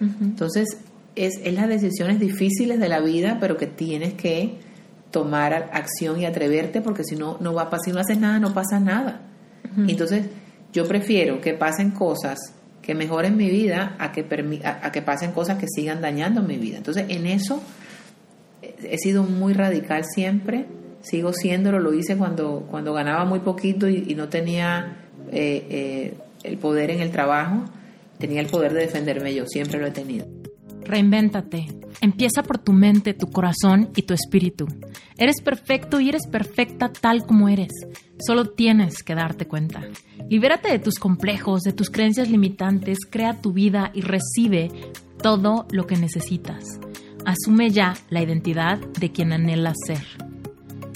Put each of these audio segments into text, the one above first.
Entonces, es, es las decisiones difíciles de la vida, pero que tienes que tomar acción y atreverte, porque si no, no va a pasar, si no haces nada, no pasa nada. Entonces, yo prefiero que pasen cosas que mejoren mi vida a que, a, que pasen cosas que sigan dañando mi vida. Entonces, en eso he sido muy radical siempre, sigo siéndolo, lo hice cuando, cuando ganaba muy poquito y, no tenía eh, eh, el poder en el trabajo, tenía el poder de defenderme yo, siempre lo he tenido. Reinvéntate. Empieza por tu mente, tu corazón y tu espíritu. Eres perfecto y eres perfecta tal como eres. Solo tienes que darte cuenta. Libérate de tus complejos, de tus creencias limitantes, crea tu vida y recibe todo lo que necesitas. Asume ya la identidad de quien anhelas ser.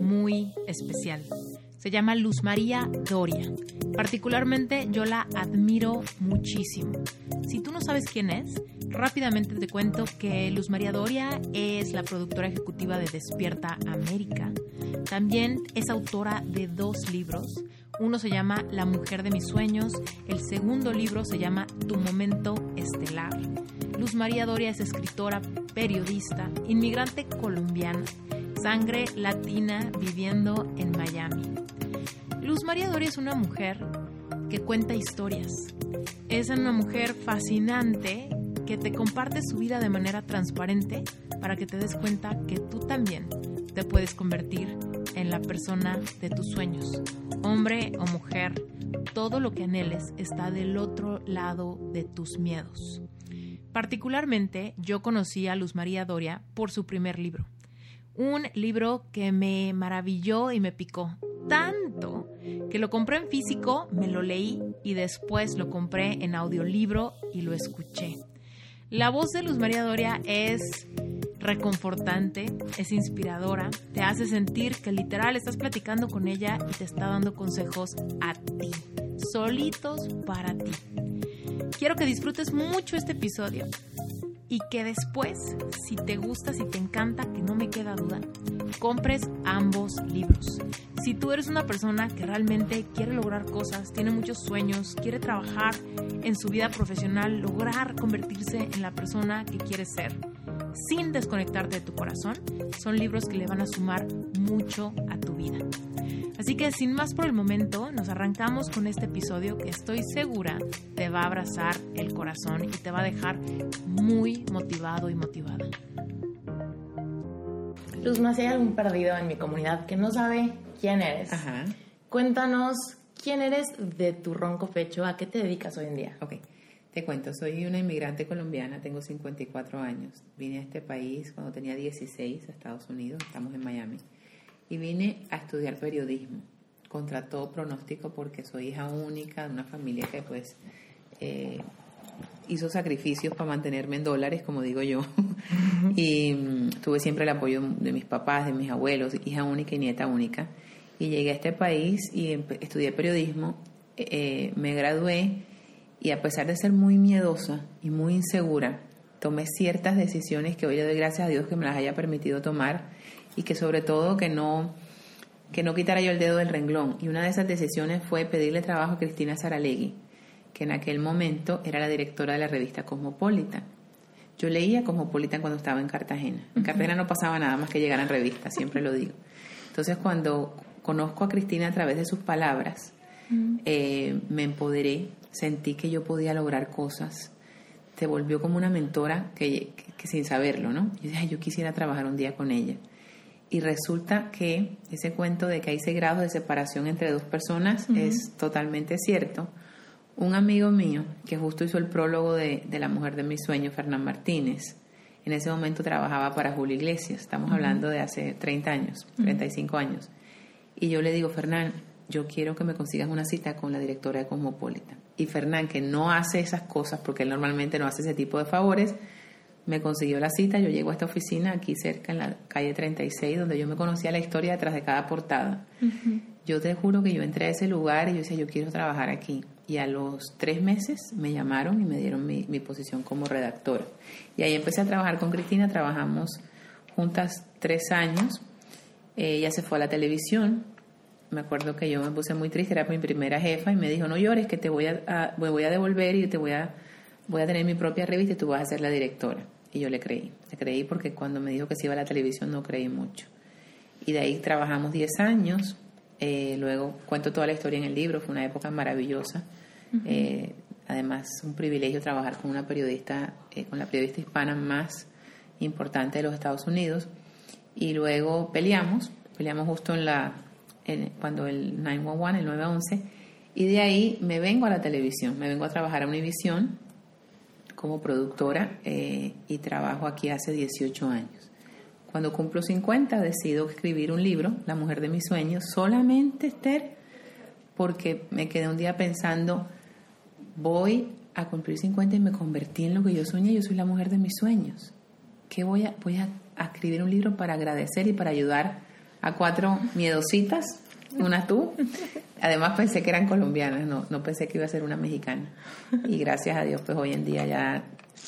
Muy especial. Se llama Luz María Doria. Particularmente yo la admiro muchísimo. Si tú no sabes quién es, rápidamente te cuento que Luz María Doria es la productora ejecutiva de Despierta América. También es autora de dos libros. Uno se llama La mujer de mis sueños, el segundo libro se llama Tu momento estelar. Luz María Doria es escritora, periodista, inmigrante colombiana, sangre latina viviendo en Miami. Luz María Doria es una mujer que cuenta historias. Es una mujer fascinante que te comparte su vida de manera transparente para que te des cuenta que tú también te puedes convertir en la persona de tus sueños. Hombre o mujer, todo lo que anheles está del otro lado de tus miedos. Particularmente yo conocí a Luz María Doria por su primer libro. Un libro que me maravilló y me picó tanto que lo compré en físico, me lo leí y después lo compré en audiolibro y lo escuché. La voz de Luz María Doria es reconfortante, es inspiradora, te hace sentir que literal estás platicando con ella y te está dando consejos a ti, solitos para ti. Quiero que disfrutes mucho este episodio y que después, si te gusta, si te encanta, que no me queda duda, compres ambos libros. Si tú eres una persona que realmente quiere lograr cosas, tiene muchos sueños, quiere trabajar en su vida profesional, lograr convertirse en la persona que quiere ser, sin desconectarte de tu corazón, son libros que le van a sumar mucho a tu vida. Así que sin más por el momento, nos arrancamos con este episodio que estoy segura te va a abrazar el corazón y te va a dejar muy motivado y motivada. Luz, más hay algún perdido en mi comunidad que no sabe quién eres. Ajá. Cuéntanos quién eres de tu ronco pecho, a qué te dedicas hoy en día. Ok. Te cuento, soy una inmigrante colombiana, tengo 54 años. Vine a este país cuando tenía 16, a Estados Unidos, estamos en Miami y vine a estudiar periodismo contra todo pronóstico porque soy hija única de una familia que pues eh, hizo sacrificios para mantenerme en dólares, como digo yo, y mm, tuve siempre el apoyo de mis papás, de mis abuelos, hija única y nieta única, y llegué a este país y estudié periodismo, eh, me gradué y a pesar de ser muy miedosa y muy insegura, tomé ciertas decisiones que hoy le doy gracias a Dios que me las haya permitido tomar y que sobre todo que no que no quitara yo el dedo del renglón. Y una de esas decisiones fue pedirle trabajo a Cristina Saralegui, que en aquel momento era la directora de la revista Cosmopolitan. Yo leía Cosmopolitan cuando estaba en Cartagena. En Cartagena no pasaba nada más que llegar en revistas, siempre lo digo. Entonces cuando conozco a Cristina a través de sus palabras, eh, me empoderé, sentí que yo podía lograr cosas. Se volvió como una mentora que, sin saberlo, ¿no? Yo dije, yo quisiera trabajar un día con ella. Y resulta que ese cuento de que hay seis grados de separación entre dos personas es totalmente cierto. Un amigo mío, que justo hizo el prólogo de, La mujer de mis sueños, Fernán Martínez, en ese momento trabajaba para Julio Iglesias, estamos hablando de hace 30 años, 35 años. Y yo le digo, Fernán, yo quiero que me consigas una cita con la directora de Cosmopolitan. Y Fernán, que no hace esas cosas porque él normalmente no hace ese tipo de favores, me consiguió la cita. Yo llego a esta oficina aquí cerca en la calle 36, donde yo me conocía la historia detrás de cada portada. Yo te juro que yo entré a ese lugar y yo decía, yo quiero trabajar aquí. Y a los tres meses me llamaron y me dieron mi, mi posición como redactora. Y ahí empecé a trabajar con Cristina, trabajamos juntas tres años. Ella se fue a la televisión. Me acuerdo que yo me puse muy triste, era mi primera jefa y me dijo, no llores, que te voy a, voy a devolver y te voy a, voy a tener mi propia revista y tú vas a ser la directora. Y yo le creí, le creí porque cuando me dijo que se iba a la televisión no creí mucho. Y de ahí trabajamos 10 años, eh, luego cuento toda la historia en el libro, fue una época maravillosa. Eh, además, un privilegio trabajar con una periodista, eh, con la periodista hispana más importante de los Estados Unidos. Y luego peleamos, peleamos justo en la, cuando el 911, el 911, y de ahí me vengo a la televisión, me vengo a trabajar a Univision como productora eh, y trabajo aquí hace 18 años. Cuando cumplo 50 decido escribir un libro, La mujer de mis sueños, solamente Esther, porque me quedé un día pensando, voy a cumplir 50 y me convertí en lo que yo soñé, yo soy la mujer de mis sueños. ¿Qué voy a, voy a escribir un libro para agradecer y para ayudar a cuatro miedositas una tú. Además pensé que eran colombianas, no, no pensé que iba a ser una mexicana. Y gracias a Dios, pues hoy en día ya,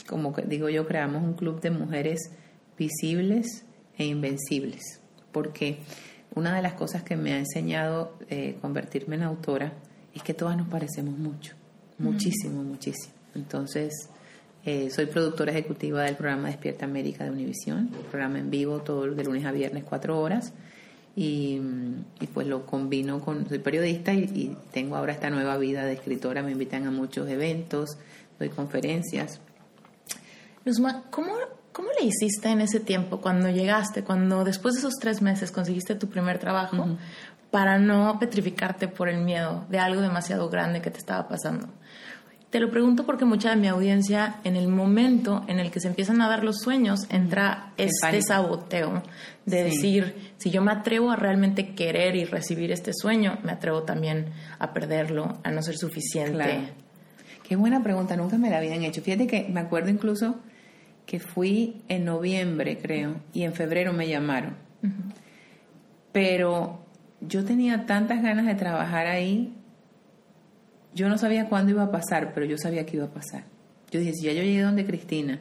como digo yo, creamos un club de mujeres visibles e invencibles. Porque una de las cosas que me ha enseñado eh, convertirme en autora es que todas nos parecemos mucho, muchísimo, muchísimo. Entonces, eh, soy productora ejecutiva del programa Despierta América de Univisión, programa en vivo todo de lunes a viernes, cuatro horas y, pues lo combino con, soy periodista y, tengo ahora esta nueva vida de escritora, me invitan a muchos eventos, doy conferencias. Luzma, ¿cómo, ¿cómo le hiciste en ese tiempo cuando llegaste, cuando después de esos tres meses conseguiste tu primer trabajo, para no petrificarte por el miedo de algo demasiado grande que te estaba pasando? Te lo pregunto porque mucha de mi audiencia, en el momento en el que se empiezan a dar los sueños, entra este saboteo de decir, si yo me atrevo a realmente querer y recibir este sueño, me atrevo también a perderlo, a no ser suficiente. Qué buena pregunta, nunca me la habían hecho. Fíjate que me acuerdo incluso que fui en noviembre, creo, y en febrero me llamaron. Pero yo tenía tantas ganas de trabajar ahí yo no sabía cuándo iba a pasar, pero yo sabía que iba a pasar. Yo dije, si ya yo llegué donde Cristina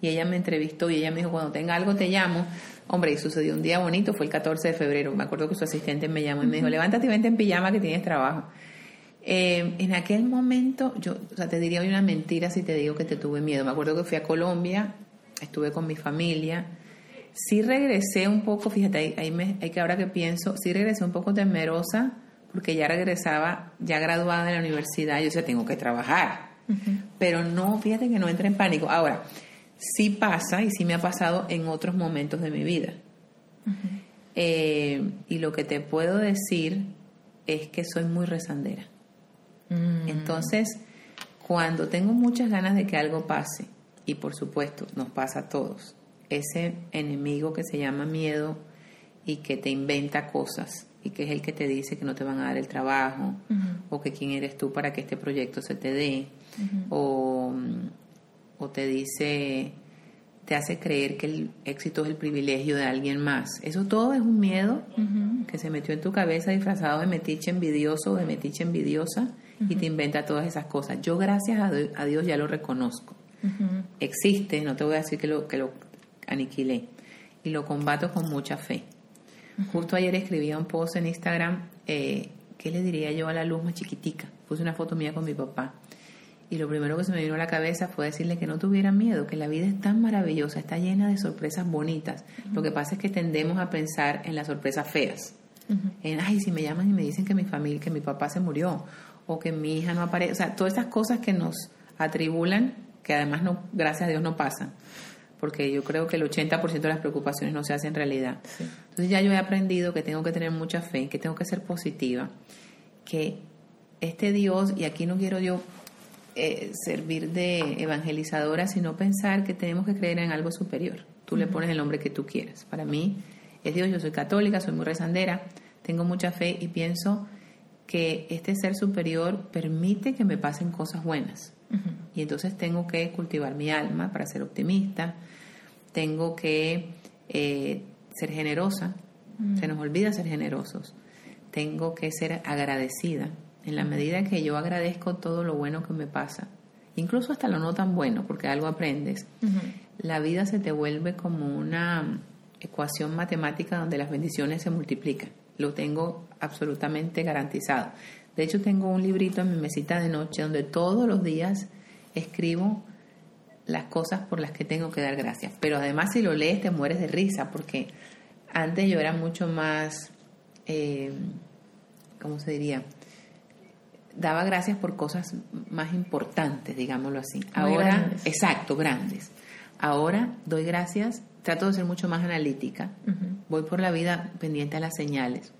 y ella me entrevistó y ella me dijo, cuando tenga algo te llamo. Hombre, y sucedió un día bonito, fue el 14 de febrero. Me acuerdo que su asistente me llamó y me dijo, levántate y vente en pijama que tienes trabajo. Eh, en aquel momento, yo, o sea, te diría hoy una mentira si te digo que te tuve miedo. Me acuerdo que fui a Colombia, estuve con mi familia. Sí regresé un poco, fíjate, ahí, ahí, me, hay que ahora que pienso, sí regresé un poco temerosa porque ya regresaba, ya graduada de la universidad, yo decía, tengo que trabajar. Pero no, fíjate que no entra en pánico. Ahora, sí pasa y sí me ha pasado en otros momentos de mi vida. Eh, y lo que te puedo decir es que soy muy rezandera. Mm. Entonces, cuando tengo muchas ganas de que algo pase, y por supuesto nos pasa a todos, ese enemigo que se llama miedo y que te inventa cosas, y que es el que te dice que no te van a dar el trabajo o que quién eres tú para que este proyecto se te dé o, o, te dice te hace creer que el éxito es el privilegio de alguien más. Eso todo es un miedo que se metió en tu cabeza disfrazado de metiche envidioso o de metiche envidiosa y te inventa todas esas cosas. Yo gracias a Dios ya lo reconozco. Existe no te voy a decir que lo que lo aniquilé y lo combato con mucha fe Justo ayer escribía un post en Instagram, eh, ¿qué le diría yo a la luz más chiquitica? Puse una foto mía con mi papá. Y lo primero que se me vino a la cabeza fue decirle que no tuviera miedo, que la vida es tan maravillosa, está llena de sorpresas bonitas. Lo que pasa es que tendemos a pensar en las sorpresas feas. En, ay, si me llaman y me dicen que mi familia, que mi papá se murió, o que mi hija no aparece. O sea, todas estas cosas que nos atribulan, que además no, gracias a Dios no pasan porque yo creo que el 80% de las preocupaciones no se hacen realidad. Entonces ya yo he aprendido que tengo que tener mucha fe, que tengo que ser positiva, que este Dios, y aquí no quiero yo eh, servir de evangelizadora, sino pensar que tenemos que creer en algo superior. Tú le pones el nombre que tú quieras. Para mí es Dios, yo soy católica, soy muy rezandera, tengo mucha fe y pienso que este ser superior permite que me pasen cosas buenas. Y entonces tengo que cultivar mi alma para ser optimista, tengo que eh, ser generosa, se nos olvida ser generosos, tengo que ser agradecida. En la medida que yo agradezco todo lo bueno que me pasa, incluso hasta lo no tan bueno, porque algo aprendes, la vida se te vuelve como una ecuación matemática donde las bendiciones se multiplican. Lo tengo absolutamente garantizado. De hecho, tengo un librito en mi mesita de noche donde todos los días escribo las cosas por las que tengo que dar gracias. Pero además si lo lees te mueres de risa porque antes yo era mucho más, eh, ¿cómo se diría? Daba gracias por cosas más importantes, digámoslo así. Ahora, exacto, grandes. Ahora doy gracias, trato de ser mucho más analítica. Voy por la vida pendiente a las señales,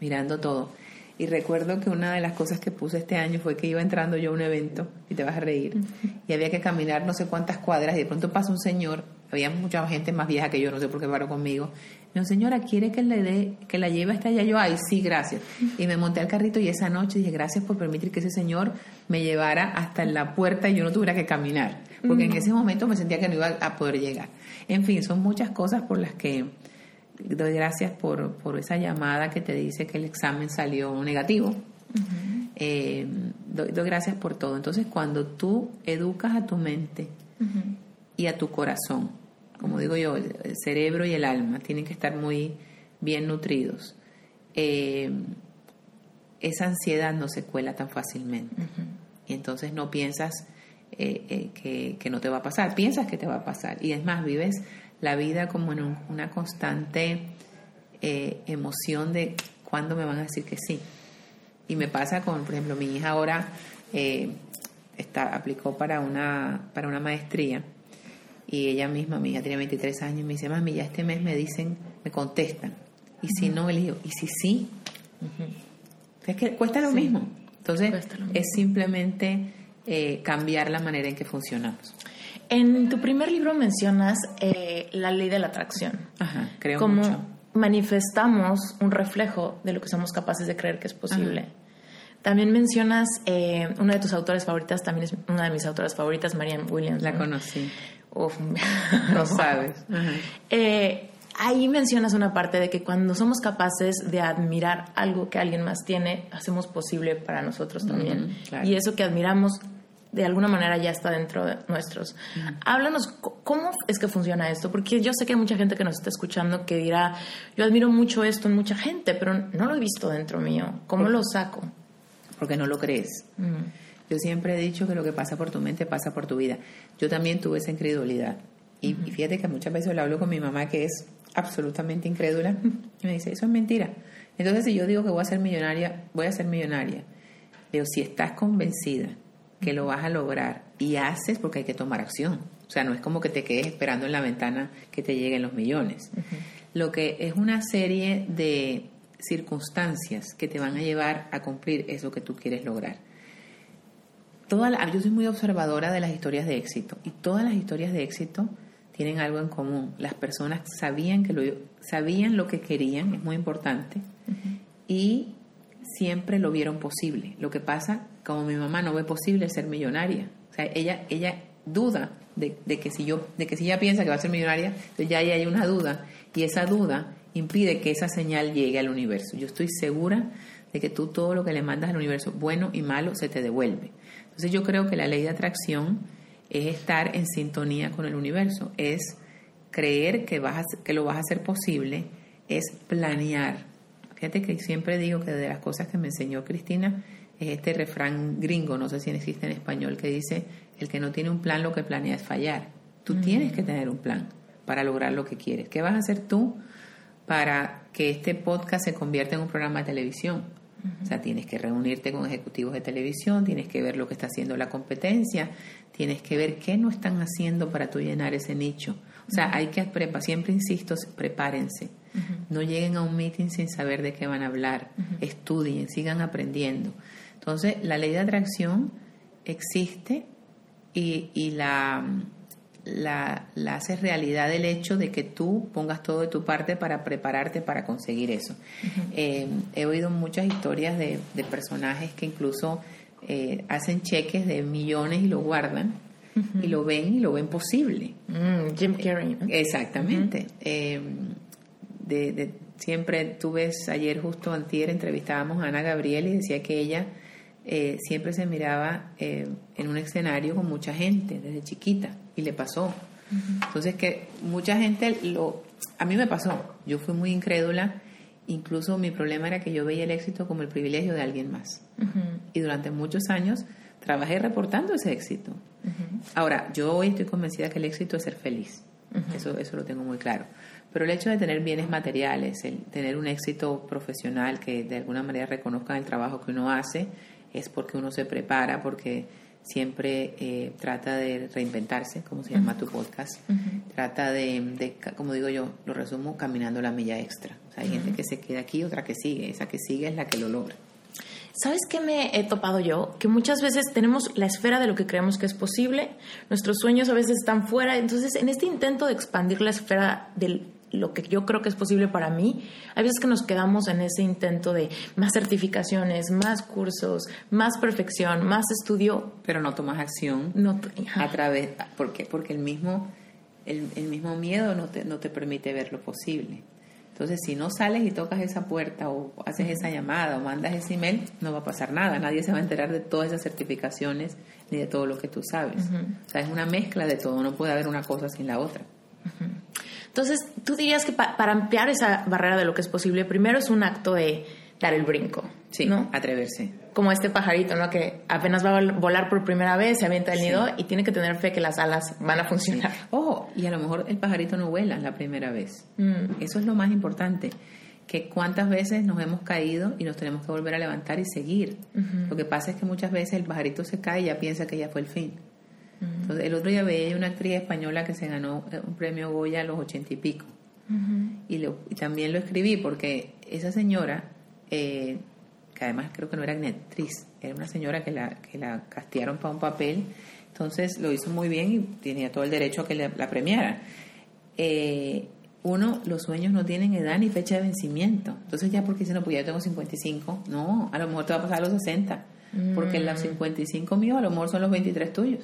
mirando todo. Y recuerdo que una de las cosas que puse este año fue que iba entrando yo a un evento, y te vas a reír, y había que caminar no sé cuántas cuadras, y de pronto pasa un señor, había mucha gente más vieja que yo, no sé por qué paró conmigo. Dijo, señora, ¿quiere que le dé, que la lleve hasta allá? Yo, ay, sí, gracias. Y me monté al carrito y esa noche dije, gracias por permitir que ese señor me llevara hasta la puerta y yo no tuviera que caminar. Porque en ese momento me sentía que no iba a poder llegar. En fin, son muchas cosas por las que doy gracias por, por esa llamada que te dice que el examen salió negativo. Eh, doy, gracias por todo. Entonces, cuando tú educas a tu mente y a tu corazón, como digo yo, el, cerebro y el alma tienen que estar muy bien nutridos. Eh, esa ansiedad no se cuela tan fácilmente. Y entonces no piensas eh, que, que, no te va a pasar, piensas que te va a pasar. Y es más, vives la vida como en una constante eh, emoción de cuándo me van a decir que sí. Y me pasa con, por ejemplo, mi hija ahora eh, está, aplicó para una, para una maestría y ella misma, mi hija tiene 23 años, me dice, mami, ya este mes me dicen, me contestan. Y si no, le digo, ¿y si sí? Es que cuesta lo mismo. Entonces, es simplemente eh, cambiar la manera en que funcionamos. En tu primer libro mencionas eh, la ley de la atracción. Ajá, creo como manifestamos un reflejo de lo que somos capaces de creer que es posible. También mencionas eh, una de tus autoras favoritas, también es una de mis autoras favoritas, Marianne Williams. La conocí. Uf, no sabes. Eh, ahí mencionas una parte de que cuando somos capaces de admirar algo que alguien más tiene, hacemos posible para nosotros también. Y eso que admiramos de alguna manera ya está dentro de nuestros. Háblanos, ¿cómo es que funciona esto? Porque yo sé que hay mucha gente que nos está escuchando que dirá, yo admiro mucho esto en mucha gente, pero no lo he visto dentro mío. ¿Cómo lo saco? Porque no lo crees. Yo siempre he dicho que lo que pasa por tu mente pasa por tu vida. Yo también tuve esa incredulidad. Y, fíjate que muchas veces lo hablo con mi mamá, que es absolutamente incrédula, y me dice, eso es mentira. Entonces, si yo digo que voy a ser millonaria, voy a ser millonaria. Digo, si estás convencida que lo vas a lograr y haces porque hay que tomar acción. O sea, no es como que te quedes esperando en la ventana que te lleguen los millones. Lo que es una serie de circunstancias que te van a llevar a cumplir eso que tú quieres lograr. Toda yo soy muy observadora de las historias de éxito y todas las historias de éxito tienen algo en común. Las personas sabían, que lo, sabían lo que querían, es muy importante, y siempre lo vieron posible. Lo que pasa, como mi mamá no ve posible ser millonaria. O sea, ella, ella duda de, que si yo, de que si ella piensa que va a ser millonaria, entonces ya hay una duda y esa duda impide que esa señal llegue al universo. Yo estoy segura de que tú todo lo que le mandas al universo, bueno y malo, se te devuelve. Entonces yo creo que la ley de atracción es estar en sintonía con el universo, es creer que, vas que lo vas a hacer posible, es planear Fíjate que siempre digo que de las cosas que me enseñó Cristina es este refrán gringo, no sé si existe en español, que dice, el que no tiene un plan lo que planea es fallar. Tú tienes que tener un plan para lograr lo que quieres. ¿Qué vas a hacer tú para que este podcast se convierta en un programa de televisión? O sea, tienes que reunirte con ejecutivos de televisión, tienes que ver lo que está haciendo la competencia, tienes que ver qué no están haciendo para tú llenar ese nicho. O sea, hay que preparar, siempre insisto, prepárense. No lleguen a un meeting sin saber de qué van a hablar. Estudien, sigan aprendiendo. Entonces, la ley de atracción existe y, la, la, la haces realidad el hecho de que tú pongas todo de tu parte para prepararte para conseguir eso. Eh, he oído muchas historias de, de personajes que incluso eh, hacen cheques de millones y lo guardan y lo ven y lo ven posible. Mm, Jim Carrey. Exactamente. Eh, de, de, siempre tú ves, ayer justo antier entrevistábamos a Ana Gabriel y decía que ella eh, siempre se miraba eh, en un escenario con mucha gente desde chiquita y le pasó. Entonces que mucha gente lo... A mí me pasó, yo fui muy incrédula, incluso mi problema era que yo veía el éxito como el privilegio de alguien más. Y durante muchos años trabajé reportando ese éxito. Ahora, yo hoy estoy convencida que el éxito es ser feliz. Eso, eso lo tengo muy claro. Pero el hecho de tener bienes materiales, el tener un éxito profesional que de alguna manera reconozcan el trabajo que uno hace, es porque uno se prepara, porque siempre eh, trata de reinventarse, como se llama tu podcast. Trata de, de, como digo yo, lo resumo, caminando la milla extra. O sea, hay gente que se queda aquí, otra que sigue. Esa que sigue es la que lo logra. ¿Sabes qué me he topado yo? Que muchas veces tenemos la esfera de lo que creemos que es posible, nuestros sueños a veces están fuera, entonces en este intento de expandir la esfera del lo que yo creo que es posible para mí, hay veces que nos quedamos en ese intento de más certificaciones, más cursos, más perfección, más estudio. Pero no tomas acción no, a través, ¿por qué? Porque el mismo, el, el, mismo miedo no te, no te permite ver lo posible. Entonces, si no sales y tocas esa puerta o haces esa llamada o mandas ese email, no va a pasar nada. Nadie se va a enterar de todas esas certificaciones ni de todo lo que tú sabes. Uh -huh. O sea, es una mezcla de todo. No puede haber una cosa sin la otra. Uh -huh. Entonces, tú dirías que pa para ampliar esa barrera de lo que es posible, primero es un acto de dar el brinco. Sí, ¿no? atreverse. Como este pajarito, ¿no? Que apenas va a volar por primera vez, se avienta el sí. nido y tiene que tener fe que las alas van a funcionar. Sí. Oh, y a lo mejor el pajarito no vuela la primera vez. Mm. Eso es lo más importante. Que cuántas veces nos hemos caído y nos tenemos que volver a levantar y seguir. Uh -huh. Lo que pasa es que muchas veces el pajarito se cae y ya piensa que ya fue el fin. Entonces, el otro día veía una actriz española que se ganó un premio Goya a los ochenta y pico. Uh -huh. y, lo, y, también lo escribí porque esa señora, eh, que además creo que no era ni actriz, era una señora que la, que la castearon para un papel, entonces lo hizo muy bien y tenía todo el derecho a que la, la premiaran. Eh, uno, los sueños no tienen edad ni fecha de vencimiento. Entonces ya porque si no, pues ya tengo 55, no, a lo mejor te va a pasar a los 60, mm. porque los 55 míos a lo mejor son los 23 tuyos.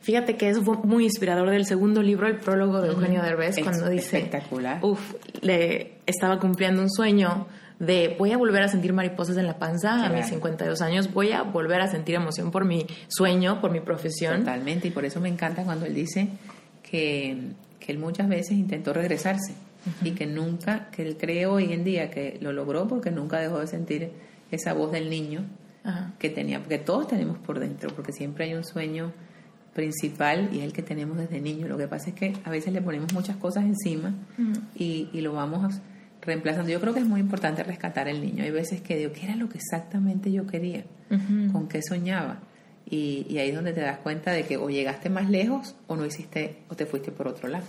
Fíjate que eso fue muy inspirador del segundo libro, el prólogo de Eugenio Derbez, es cuando dice, espectacular. Uf, le estaba cumpliendo un sueño de voy a volver a sentir mariposas en la panza claro. a mis 52 años, voy a volver a sentir emoción por mi sueño, por mi profesión. Totalmente, y por eso me encanta cuando él dice que, que él muchas veces intentó regresarse uh -huh. y que nunca, que él cree hoy en día que lo logró porque nunca dejó de sentir esa voz del niño que tenía, porque todos tenemos por dentro, porque siempre hay un sueño principal y es el que tenemos desde niño. Lo que pasa es que a veces le ponemos muchas cosas encima uh -huh. y, y, lo vamos reemplazando. Yo creo que es muy importante rescatar el niño. Hay veces que digo, ¿qué era lo que exactamente yo quería? Uh -huh. ¿Con qué soñaba? Y, y, ahí es donde te das cuenta de que o llegaste más lejos o no hiciste o te fuiste por otro lado.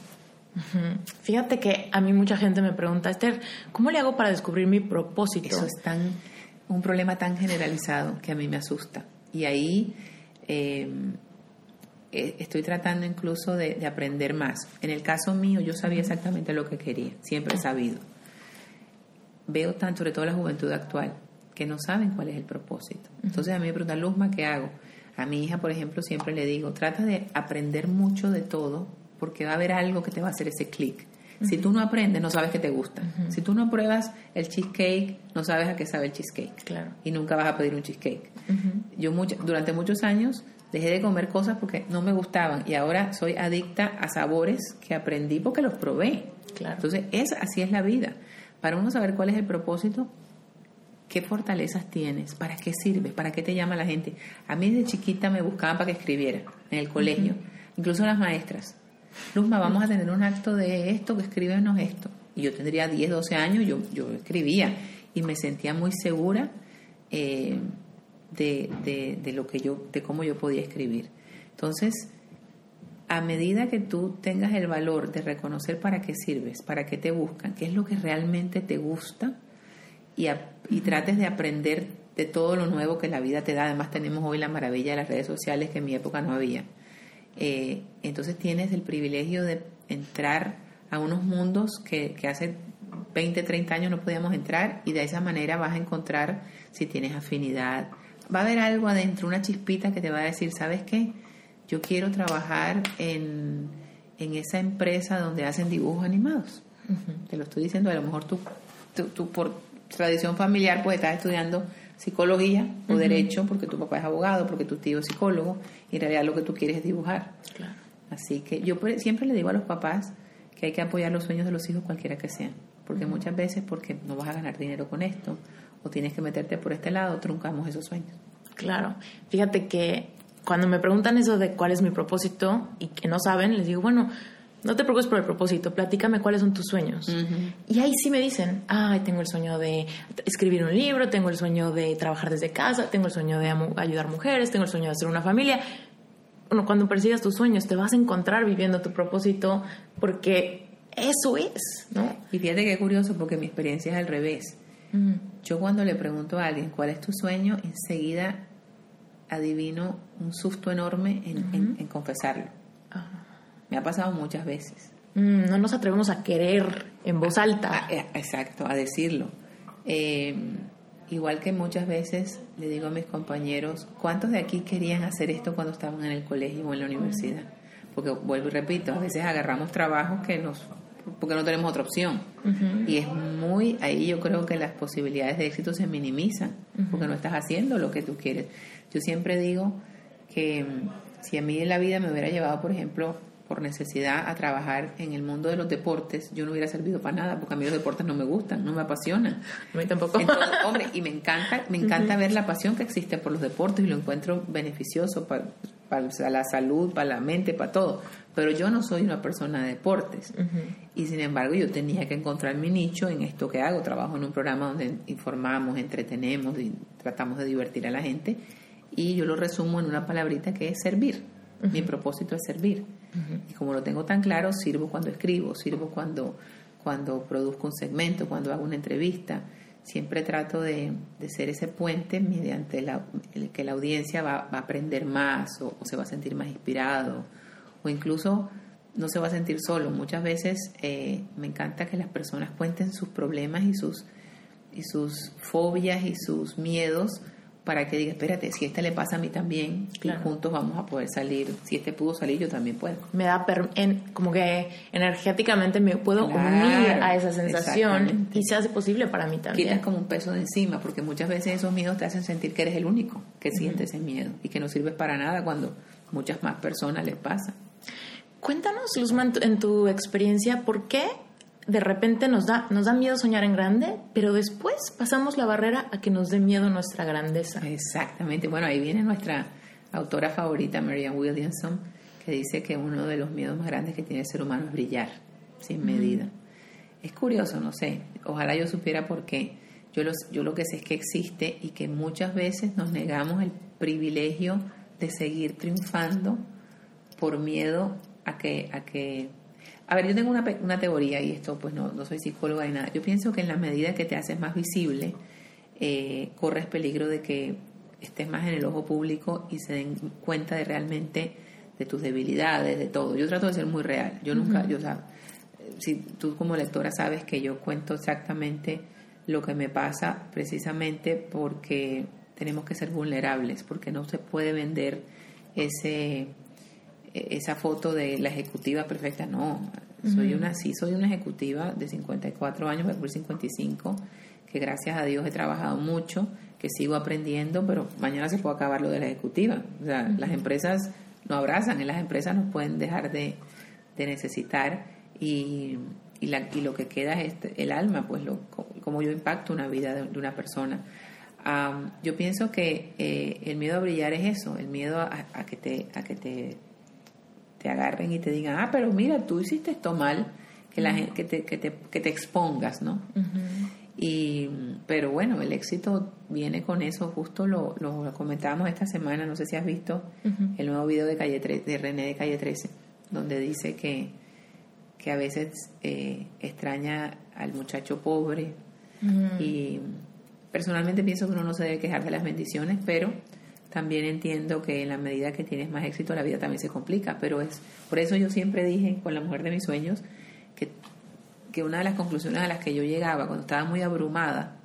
Uh -huh. Fíjate que a mí mucha gente me pregunta, Esther, ¿cómo le hago para descubrir mi propósito? Eso es tan, un problema tan generalizado que a mí me asusta. Y ahí... Eh, eh, estoy tratando incluso de, de, aprender más. En el caso mío, yo sabía exactamente lo que quería, siempre he sabido. Veo tanto, sobre todo la juventud actual, que no saben cuál es el propósito. Entonces a mí me preguntan, Luzma, ¿qué hago? A mi hija, por ejemplo, siempre le digo, trata de aprender mucho de todo, porque va a haber algo que te va a hacer ese clic. Si tú no aprendes, no sabes que te gusta. Uh -huh. Si tú no pruebas el cheesecake, no sabes a qué sabe el cheesecake. Claro. Y nunca vas a pedir un cheesecake. Uh -huh. Yo mucho, durante muchos años dejé de comer cosas porque no me gustaban y ahora soy adicta a sabores que aprendí porque los probé. Claro. Entonces, es, así es la vida. Para uno saber cuál es el propósito, qué fortalezas tienes, para qué sirves, para qué te llama la gente. A mí desde chiquita me buscaban para que escribiera en el colegio, uh -huh. incluso las maestras. Luzma, vamos a tener un acto de esto, que escríbenos esto. Y yo tendría 10, 12 años, yo, yo escribía y me sentía muy segura. Eh, de, de, de, lo que yo, de cómo yo podía escribir. Entonces, a medida que tú tengas el valor de reconocer para qué sirves, para qué te buscan, qué es lo que realmente te gusta y, a, y trates de aprender de todo lo nuevo que la vida te da. Además, tenemos hoy la maravilla de las redes sociales que en mi época no había. Eh, entonces tienes el privilegio de entrar a unos mundos que, que hace 20, 30 años no podíamos entrar y de esa manera vas a encontrar si tienes afinidad. Va a haber algo adentro, una chispita que te va a decir, ¿sabes qué? Yo quiero trabajar en, en esa empresa donde hacen dibujos animados. Te lo estoy diciendo, a lo mejor tú, tú, por tradición familiar pues estás estudiando psicología o derecho porque tu papá es abogado, porque tu tío es psicólogo y en realidad lo que tú quieres es dibujar. Claro. Así que yo siempre le digo a los papás que hay que apoyar los sueños de los hijos cualquiera que sean, porque muchas veces porque no vas a ganar dinero con esto o tienes que meterte por este lado, truncamos esos sueños. Claro, fíjate que cuando me preguntan eso de cuál es mi propósito y que no saben, les digo, bueno, no te preocupes por el propósito, platícame cuáles son tus sueños. Y ahí sí me dicen, ay, tengo el sueño de escribir un libro, tengo el sueño de trabajar desde casa, tengo el sueño de ayudar mujeres, tengo el sueño de hacer una familia. Bueno, cuando persigas tus sueños te vas a encontrar viviendo tu propósito porque eso es, ¿no? Y fíjate qué curioso porque mi experiencia es al revés. Yo cuando le pregunto a alguien cuál es tu sueño, enseguida adivino un susto enorme en, confesarlo. Me ha pasado muchas veces. Mm, no nos atrevemos a querer en voz alta. Eh, exacto, a decirlo. Eh, igual que muchas veces le digo a mis compañeros, ¿cuántos de aquí querían hacer esto cuando estaban en el colegio o en la universidad? Porque vuelvo y repito, a veces agarramos trabajos que nos porque no tenemos otra opción. Y es muy, ahí yo creo que las posibilidades de éxito se minimizan, porque no estás haciendo lo que tú quieres. Yo siempre digo que mm, si a mí en la vida me hubiera llevado, por ejemplo, por necesidad a trabajar en el mundo de los deportes, yo no hubiera servido para nada, porque a mí los deportes no me gustan, no me apasionan. A mí tampoco. hombre, y me encanta, me encanta ver la pasión que existe por los deportes y lo encuentro beneficioso para, para la salud, para la mente, para todo. Pero yo no soy una persona de deportes. Y sin embargo, yo tenía que encontrar mi nicho en esto que hago. Trabajo en un programa donde informamos, entretenemos y tratamos de divertir a la gente. Y yo lo resumo en una palabrita que es servir. Mi propósito es servir. Y como lo tengo tan claro, sirvo cuando escribo, sirvo cuando, cuando produzco un segmento, cuando hago una entrevista. Siempre trato de, ser ese puente mediante la, el que la audiencia va, a aprender más o, se va a sentir más inspirado o incluso no se va a sentir solo. Muchas veces eh, me encanta que las personas cuenten sus problemas y sus, y sus fobias y sus miedos para que diga, espérate, si este le pasa a mí también, y juntos vamos a poder salir. Si este pudo salir, yo también puedo. Me da en, como que energéticamente me puedo unir a esa sensación y se hace posible para mí también. Quitas como un peso de encima, porque muchas veces esos miedos te hacen sentir que eres el único que siente ese miedo y que no sirves para nada cuando muchas más personas les pasa. Cuéntanos, Luzman, en tu experiencia, ¿por qué de repente nos da, nos da miedo soñar en grande, pero después pasamos la barrera a que nos dé miedo nuestra grandeza. Exactamente. Bueno, ahí viene nuestra autora favorita, Marianne Williamson, que dice que uno de los miedos más grandes que tiene el ser humano es brillar sin medida. Es curioso, no sé. Ojalá yo supiera por qué. Yo, los, yo lo que sé es que existe y que muchas veces nos negamos el privilegio de seguir triunfando por miedo a que, a que a ver, yo tengo una, una teoría y esto pues no, no, soy psicóloga ni nada. Yo pienso que en la medida que te haces más visible, eh, corres peligro de que estés más en el ojo público y se den cuenta de realmente de tus debilidades, de todo. Yo trato de ser muy real. Yo nunca, yo, o sea, si tú como lectora sabes que yo cuento exactamente lo que me pasa precisamente porque tenemos que ser vulnerables, porque no se puede vender ese esa foto de la ejecutiva perfecta, no, soy una, sí soy una ejecutiva de 54 años, voy a cumplir 55, que gracias a Dios he trabajado mucho, que sigo aprendiendo, pero mañana se puede acabar lo de la ejecutiva. O sea, las empresas no abrazan, y las empresas nos pueden dejar de, necesitar y, y, la, y, lo que queda es el alma, pues lo, como yo impacto una vida de, una persona. yo pienso que eh, el miedo a brillar es eso, el miedo a que te, a que te te agarren y te digan, ah, pero mira, tú hiciste esto mal, que, la gente, que, te, que, te, que te expongas, ¿no? y, pero bueno, el éxito viene con eso, justo lo, lo comentábamos esta semana, no sé si has visto el nuevo video de, Calle de René de Calle 13, donde dice que, que a veces eh, extraña al muchacho pobre. Y personalmente pienso que uno no se debe quejar de las bendiciones, pero también entiendo que en la medida que tienes más éxito la vida también se complica, pero es por eso yo siempre dije con la mujer de mis sueños que, que una de las conclusiones a las que yo llegaba cuando estaba muy abrumada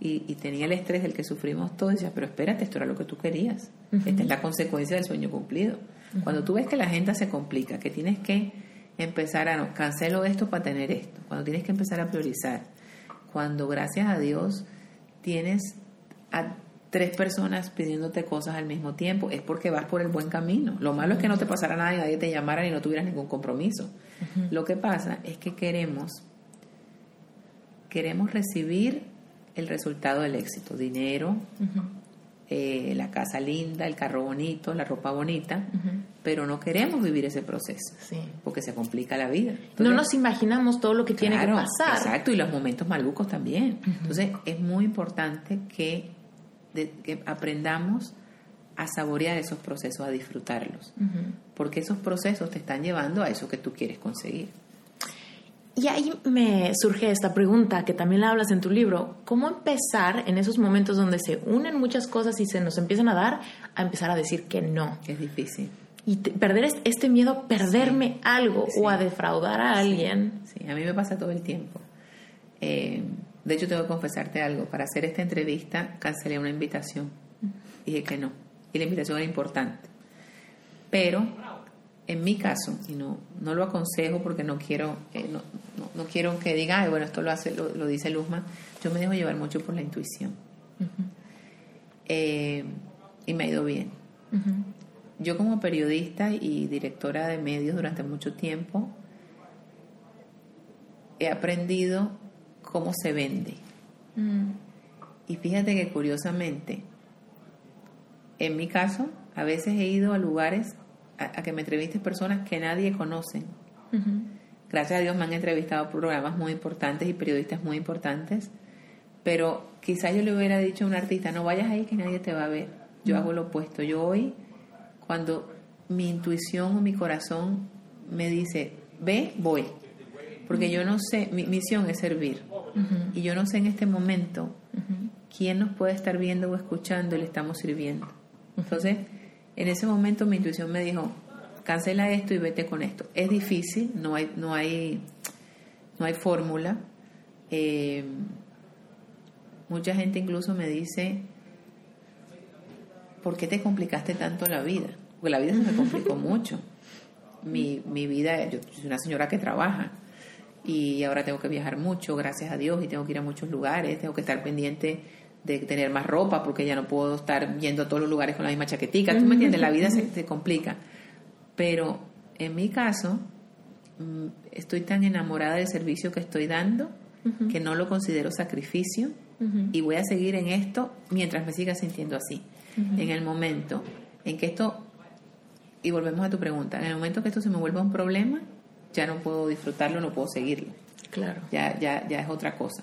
y, y tenía el estrés del que sufrimos todos, decía, pero espérate, esto era lo que tú querías, esta es la consecuencia del sueño cumplido. Cuando tú ves que la agenda se complica, que tienes que empezar a, no, cancelo esto para tener esto, cuando tienes que empezar a priorizar, cuando gracias a Dios tienes a tres personas pidiéndote cosas al mismo tiempo, es porque vas por el buen camino. Lo malo es que no te pasara nada y nadie te llamara y no tuvieras ningún compromiso. Lo que pasa es que queremos, queremos recibir el resultado del éxito, dinero, eh, la casa linda, el carro bonito, la ropa bonita, pero no queremos vivir ese proceso porque se complica la vida. no nos imaginamos todo lo que tiene que pasar. Exacto, y los momentos malucos también. Entonces es muy importante que, que aprendamos a saborear esos procesos, a disfrutarlos, porque esos procesos te están llevando a eso que tú quieres conseguir. Y ahí me surge esta pregunta que también la hablas en tu libro. ¿Cómo empezar en esos momentos donde se unen muchas cosas y se nos empiezan a dar a empezar a decir que no? Es difícil. Y perder este miedo a perderme algo o a defraudar a alguien. Sí, a mí me pasa todo el tiempo. Eh, de hecho, tengo que confesarte algo. Para hacer esta entrevista cancelé una invitación. Dije que no. Y la invitación era importante. Pero en mi caso, y no, no lo aconsejo porque no quiero, eh, no, no, quiero que diga, bueno, esto lo, hace, lo, dice Luzma, yo me dejo llevar mucho por la intuición. Eh, y me ha ido bien. Yo como periodista y directora de medios durante mucho tiempo, he aprendido cómo se vende. Mm. Y fíjate que curiosamente, en mi caso, a veces he ido a lugares a, que me entrevistes personas que nadie conoce. Gracias a Dios me han entrevistado programas muy importantes y periodistas muy importantes, pero quizás yo le hubiera dicho a un artista, no vayas ahí que nadie te va a ver. Yo hago lo opuesto. Yo hoy, cuando mi intuición o mi corazón me dice, ve, voy. Porque yo no sé, mi misión es servir. Y yo no sé en este momento quién nos puede estar viendo o escuchando y le estamos sirviendo. Entonces, en ese momento mi intuición me dijo, cancela esto y vete con esto. Es difícil, no hay, no hay, no hay fórmula. Eh, mucha gente incluso me dice, ¿por qué te complicaste tanto la vida? Porque la vida se me complicó mucho. Mi, mi vida, yo soy una señora que trabaja y ahora tengo que viajar mucho, gracias a Dios, y tengo que ir a muchos lugares, tengo que estar pendiente de tener más ropa porque ya no puedo estar yendo a todos los lugares con la misma chaquetica. ¿Tú me entiendes? La vida se, complica. Pero en mi caso, mm, estoy tan enamorada del servicio que estoy dando que no lo considero sacrificio y voy a seguir en esto mientras me siga sintiendo así. En el momento en que esto, y volvemos a tu pregunta, en el momento que esto se me vuelva un problema, ya no puedo disfrutarlo, no puedo seguirlo. Claro. Ya, ya, ya es otra cosa.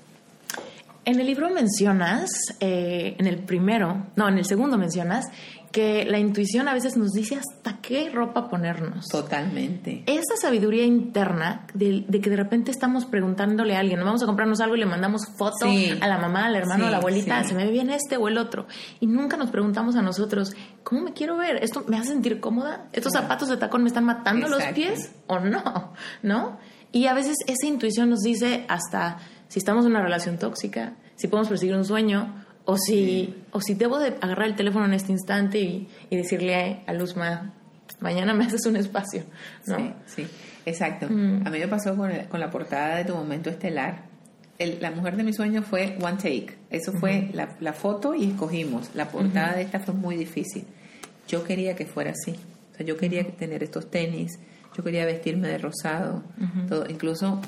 En el libro mencionas, eh, en el primero, no, en el segundo mencionas que la intuición a veces nos dice hasta qué ropa ponernos. Totalmente. Esa sabiduría interna de, que de repente estamos preguntándole a alguien, vamos a comprarnos algo y le mandamos foto a la mamá, al hermano, a la abuelita, se me ve bien este o el otro. Y nunca nos preguntamos a nosotros, ¿cómo me quiero ver? ¿Esto me hace sentir cómoda? ¿Estos zapatos de tacón me están matando los pies o no? ¿No? Y a veces esa intuición nos dice hasta si estamos en una relación tóxica, si podemos perseguir un sueño, o si, o si debo de agarrar el teléfono en este instante y, decirle a Luzma, mañana me haces un espacio. ¿no? Sí, sí, exacto. Mm. A mí me pasó con, con, la portada de tu momento estelar. la mujer de mi sueño fue One Take. Eso fue la, la, foto y escogimos. La portada de esta fue muy difícil. Yo quería que fuera así. O sea, yo quería tener estos tenis, yo quería vestirme de rosado, todo. Incluso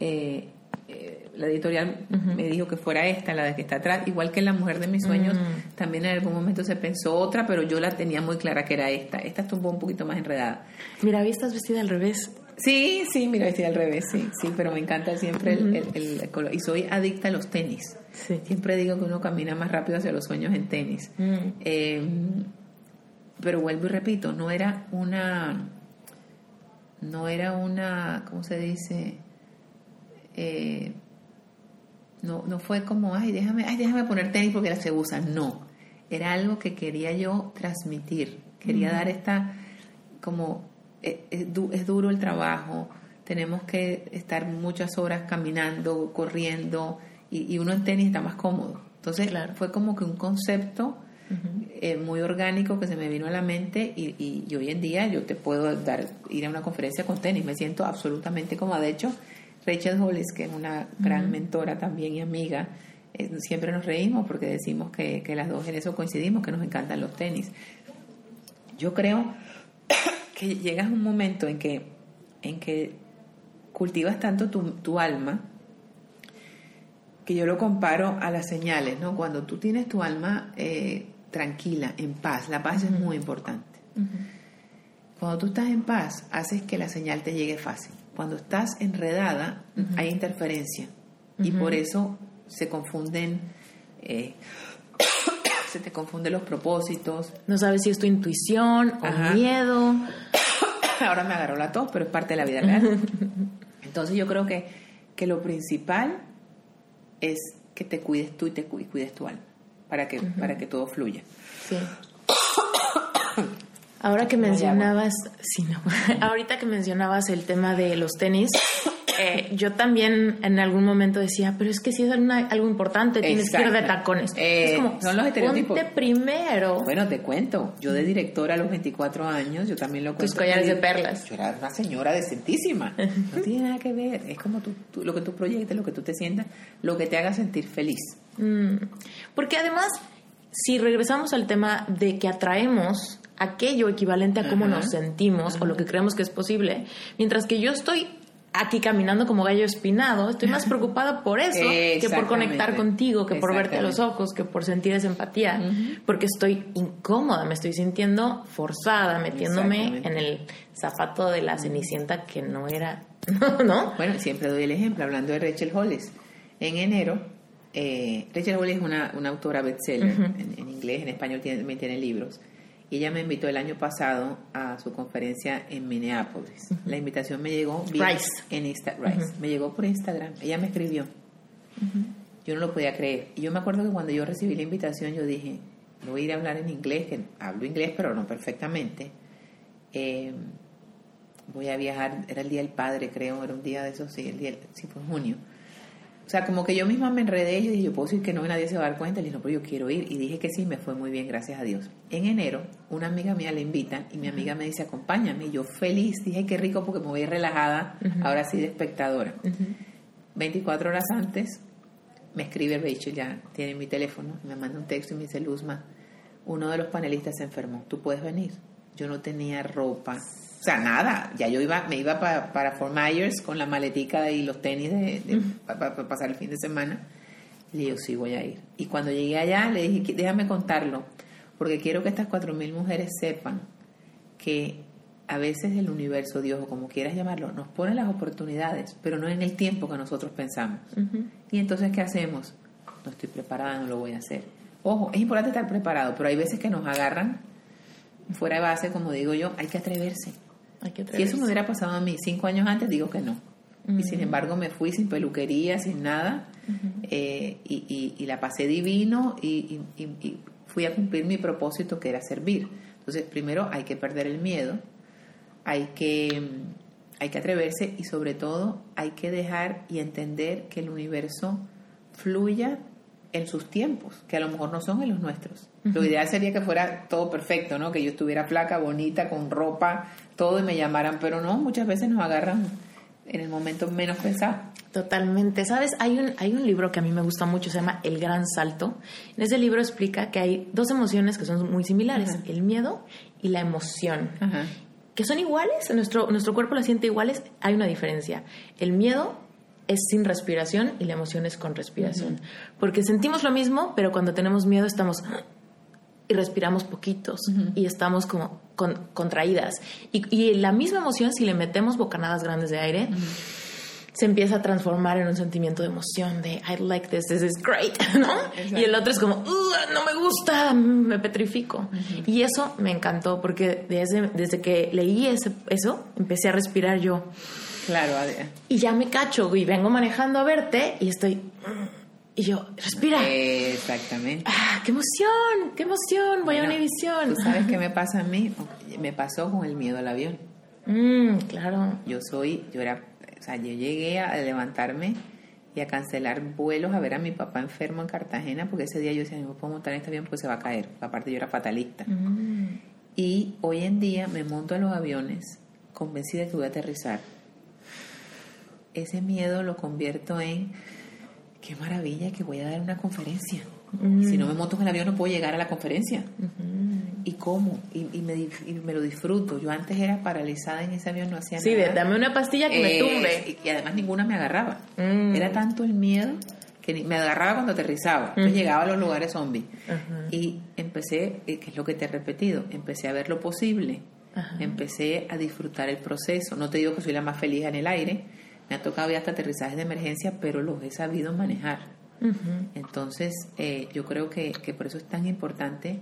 eh, eh, la editorial me dijo que fuera esta, la de que está atrás, igual que La Mujer de mis Sueños, también en algún momento se pensó otra, pero yo la tenía muy clara que era esta. Esta estuvo un poquito más enredada. Mira, ¿y estás vestida al revés? Sí, sí, mira, vestida al revés, sí, sí, pero me encanta siempre el, color. Y soy adicta a los tenis. Siempre digo que uno camina más rápido hacia los sueños en tenis. Em, pero vuelvo y repito, no era una, no era una, ¿cómo se dice? Eh, no, no fue como, ay, déjame, ay, déjame poner tenis porque las se usan. No, era algo que quería yo transmitir. Quería dar esta, como, es, es duro el trabajo, tenemos que estar muchas horas caminando, corriendo, y, uno en tenis está más cómodo. Entonces fue como que un concepto eh, muy orgánico que se me vino a la mente y, y, hoy en día yo te puedo dar ir a una conferencia con tenis, me siento absolutamente cómoda. De hecho, Rachel Hollis, que es una gran mentora también y amiga, eh, siempre nos reímos porque decimos que, que las dos en eso coincidimos, que nos encantan los tenis. Yo creo que llegas a un momento en que, en que cultivas tanto tu, tu alma, que yo lo comparo a las señales, ¿no? Cuando tú tienes tu alma eh, tranquila, en paz, la paz es muy importante. Cuando tú estás en paz, haces que la señal te llegue fácil. Cuando estás enredada, hay interferencia. Y por eso se confunden, eh, se te confunden los propósitos. No sabes si es tu intuición o miedo. Ahora me agarró la tos, pero es parte de la vida real. Entonces yo creo que, que lo principal es que te cuides tú y te cuides tu alma para que, para que todo fluya. Sí. Ahora que mencionabas, sí, no. ahorita que mencionabas el tema de los tenis, eh, yo también en algún momento decía, pero es que si es algo importante, tienes que ir de tacones. es como, son los estereotipos. Ponte primero. Bueno, te cuento, yo de directora a los 24 años, yo también lo cuento. Tus collares de perlas. Yo era una señora decentísima. No tiene nada que ver, es como tú, lo que tú proyectes, lo que tú te sientas, lo que te haga sentir feliz. Mm. Porque además, si regresamos al tema de que atraemos aquello equivalente a cómo nos sentimos o lo que creemos que es posible, mientras que yo estoy aquí caminando como gallo espinado, estoy más preocupada por eso que por conectar contigo, que por verte a los ojos, que por sentir esa empatía, porque estoy incómoda, me estoy sintiendo forzada, metiéndome en el zapato de la cenicienta que no era, ¿no? Bueno, siempre doy el ejemplo, hablando de Rachel Hollis. En enero, eh, Rachel Hollis es una, autora bestseller en, inglés, en español también tiene libros y ella me invitó el año pasado a su conferencia en Minneapolis. La invitación me llegó en Instagram. Me llegó por Instagram. Ella me escribió. Yo no lo podía creer. Y yo me acuerdo que cuando yo recibí la invitación, yo dije, voy a ir a hablar en inglés, que hablo inglés, pero no perfectamente. Eh, voy a viajar, era el Día del Padre, creo, era un día de esos, sí, el día, sí fue en junio. O sea, como que yo misma me enredé y dije, yo puedo decir que no, nadie se va a dar cuenta. Le dije, no, pero yo quiero ir. Y dije que sí, me fue muy bien, gracias a Dios. En enero, una amiga mía le invita y mi amiga me dice, acompáñame. Y yo feliz, dije, qué rico porque me voy relajada, ahora sí de espectadora. 24 horas antes, me escribe Rachel, ya tiene mi teléfono, me manda un texto y me dice, Luzma, uno de los panelistas se enfermó, ¿tú puedes venir? Yo no tenía ropa, sea, nada, ya yo iba, me iba para, para Fort Myers con la maletica y los tenis de, para, pasar el fin de semana. Y yo sí voy a ir. Y cuando llegué allá le dije, déjame contarlo, porque quiero que estas cuatro mil mujeres sepan que a veces el universo, Dios o como quieras llamarlo, nos pone las oportunidades, pero no en el tiempo que nosotros pensamos. Y entonces, ¿qué hacemos? No estoy preparada, no lo voy a hacer. Ojo, es importante estar preparado, pero hay veces que nos agarran fuera de base, como digo yo, hay que atreverse. Si eso me hubiera pasado a mí cinco años antes, digo que no. Y sin embargo me fui sin peluquería, sin nada, eh, y, la pasé divino y, fui a cumplir mi propósito que era servir. Entonces, primero hay que perder el miedo, hay que, hay que atreverse y sobre todo hay que dejar y entender que el universo fluya en sus tiempos, que a lo mejor no son en los nuestros. Lo ideal sería que fuera todo perfecto, ¿no? Que yo estuviera flaca, bonita, con ropa, todo y me llamaran, pero no, muchas veces nos agarran en el momento menos pensado. Totalmente. Sabes, hay un, hay un libro que a mí me gusta mucho, se llama El Gran Salto. En ese libro explica que hay dos emociones que son muy similares, el miedo y la emoción. Que son iguales, nuestro, nuestro cuerpo las siente iguales, hay una diferencia. El miedo es sin respiración y la emoción es con respiración. Porque sentimos lo mismo, pero cuando tenemos miedo estamos y respiramos poquitos y estamos como contraídas. Y, la misma emoción, si le metemos bocanadas grandes de aire, se empieza a transformar en un sentimiento de emoción, de I like this, this is great, ¿no? Y el otro es como, no me gusta, me petrifico. Y eso me encantó porque desde, desde que leí ese, eso, empecé a respirar yo. Claro, Y ya me cacho y vengo manejando a verte y estoy Y yo, respira. Exactamente. ¡Ah, qué emoción! ¡Qué emoción! Voy a una edición. ¿Tú sabes qué me pasa a mí? Me pasó con el miedo al avión. Mm, claro. Yo soy, yo era, o sea, yo llegué a levantarme y a cancelar vuelos a ver a mi papá enfermo en Cartagena porque ese día yo decía, no puedo montar en este avión porque se va a caer. Aparte yo era fatalista. Mm. Y hoy en día me monto en los aviones convencida de que voy a aterrizar. Ese miedo lo convierto en qué maravilla que voy a dar una conferencia. Si no me monto en el avión no puedo llegar a la conferencia. ¿Y cómo? Y, me, lo disfruto. Yo antes era paralizada en ese avión, no hacía nada. Sí, dame una pastilla que me tumbe. Y, además ninguna me agarraba. Mm. Era tanto el miedo que me agarraba cuando aterrizaba. Entonces llegaba a los lugares zombies. Y empecé, eh, que es lo que te he repetido, empecé a ver lo posible. Empecé a disfrutar el proceso. No te digo que soy la más feliz en el aire. Me ha tocado ya hasta aterrizajes de emergencia, pero los he sabido manejar. Entonces, eh, yo creo que, que, por eso es tan importante